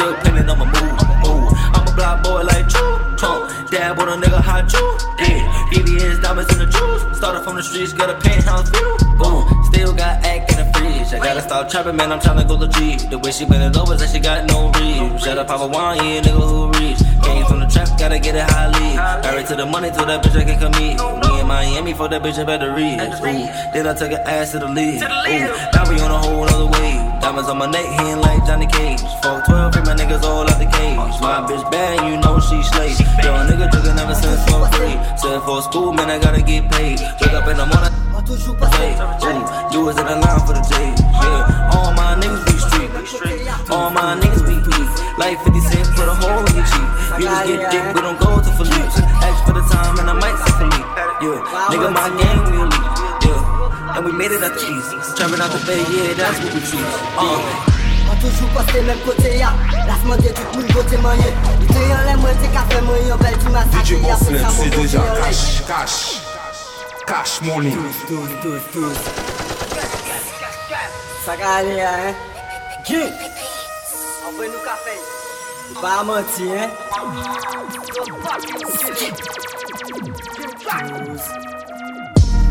on my mood. Ooh, I'm a black boy like choo, choo. Dab on a nigga hot choo. Yeah, VVS diamonds in the juice. Started from the streets, got a penthouse view. Boom, still got act in the fridge. I gotta stop trapping, man. I'm tryna go legit. The way she bend it over, that she got no reach. Shut up, Papa Wine, yeah, nigga who rich. Came from the trap, gotta get it high lead. Married to the money, to that bitch I can commit. Me in Miami for that bitch I better reach. Ooh, then I took her ass to the lead. Ooh, now we on a whole other wave. Diamonds on my neck, hitting like Johnny Cage. Fuck 12, free my niggas all out the cage. My bitch bad, you know she slay. Yo, nigga drinking ever since fourth grade. Said for school, man, I gotta get paid. Wake up in the morning. Hey, ooh, you was in the line for the J. Yeah, all my niggas be street. All my niggas be peace. Like 50 cent, put a hole in your cheek. You just get dick, we don't go to Philippe. Ask for the time, and I might say Philippe. Yeah, nigga, my gang, we elite. Yeah, and we made it out the east. Trapping out the bay, yeah, that's what we treat. Uh. An toujou poste menm kote ya Las mwen de tout moun kote manye Ite yon lè mwen te ka fe mwen yon bel ti masake DJ ya Boss sa moun kote yon lè cash, cash, cash money. Tuz, tuz, tuz, Essa galinha, hein? Gui! Alvoi no café. Vai mantir, hein?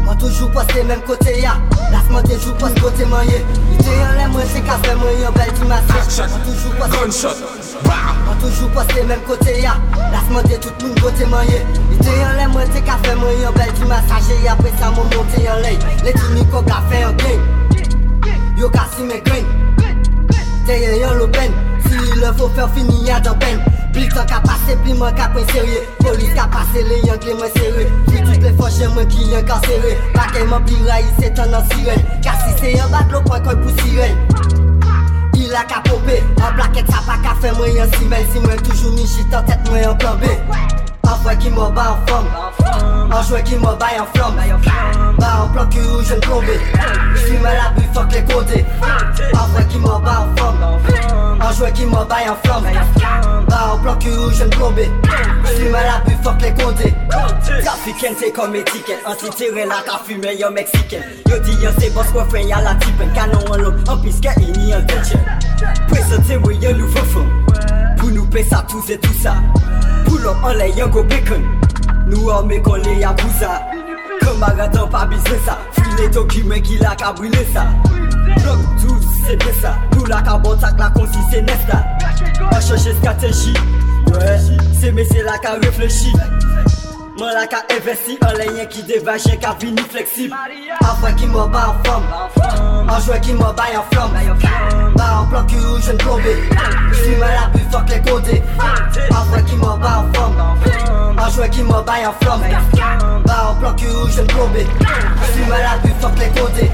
Mwen toujou poste menm kote ya. Las mwen tejou poste kote mwen ye. Ite yon lè mwen se kafe mwen yon bel ti masye Mwen toujou poste Gunshot. Mwen toujou poste menm kote ya. Las mwen de tout moun kote mwen ye. Ite yon lè mwen se kafe mwen yon bel ti masaje Apre sa mwen monte yon lè Le ti niko ka fe yon gen. Yo ka si men gren Te yon yon lo ben. Si le fò fè fini ya dan ben. Pli tan ka pase, pli man ka pren serye. Polis ka pase, le yon kle man serye. Pli tout le fòche, man ki yon kan serye Bakay man pli rayi, se tan nan siren. Kasi se yon bat lo pwen kon pou siren. Il a ka pope, an plaket sa pa ka fe mwen yon simen. Si mwen toujou ni jit an tet mwen yon plan B. Un frère qui m'a bat en flamme Un jouet qui m'a baille en flamme. Bah en plan que je ne plombé J'suis mal à but, fuck les côtés. Un frère qui m'a bat en flamme Un jouet qui m'a baille en flamme. Bah en plan que je ne plombé J'suis mal à but, fuck les côtés. Trafiquant c'est comme étiquette. Anti-tiré la ka fume yo mexicaine Yo di yo c'est boss quoi frère y'a la tipen Canon en l'homme en pisque il n'y a quelqu'un Présenter oui y'a nouveau fond Payer ça tout c'est tout ça. Pull up en les yon go bacon. Nous on qu'on les yabouza Camarade en pas business ça. Fuis les documents qui la ka brûler ça. Bloc 12 c'est bien ça. Nous la ka botak la consi c'est nesta On cherche stratégie Ouais c'est mais c'est la ka réfléchi Moi la ka investi en les yon qui dévache ka vini flexible. Un frère qui m'a bat en flamme Un jouet qui m'a baille en flamme Bah en plan que je ne plombé J'suis mal à but fuck les côtés. Un frère qui m'a bat en flamme Un jouet qui m'a baille en flamme Bah en plan que je ne plombé J'suis mal à but fuck les côtés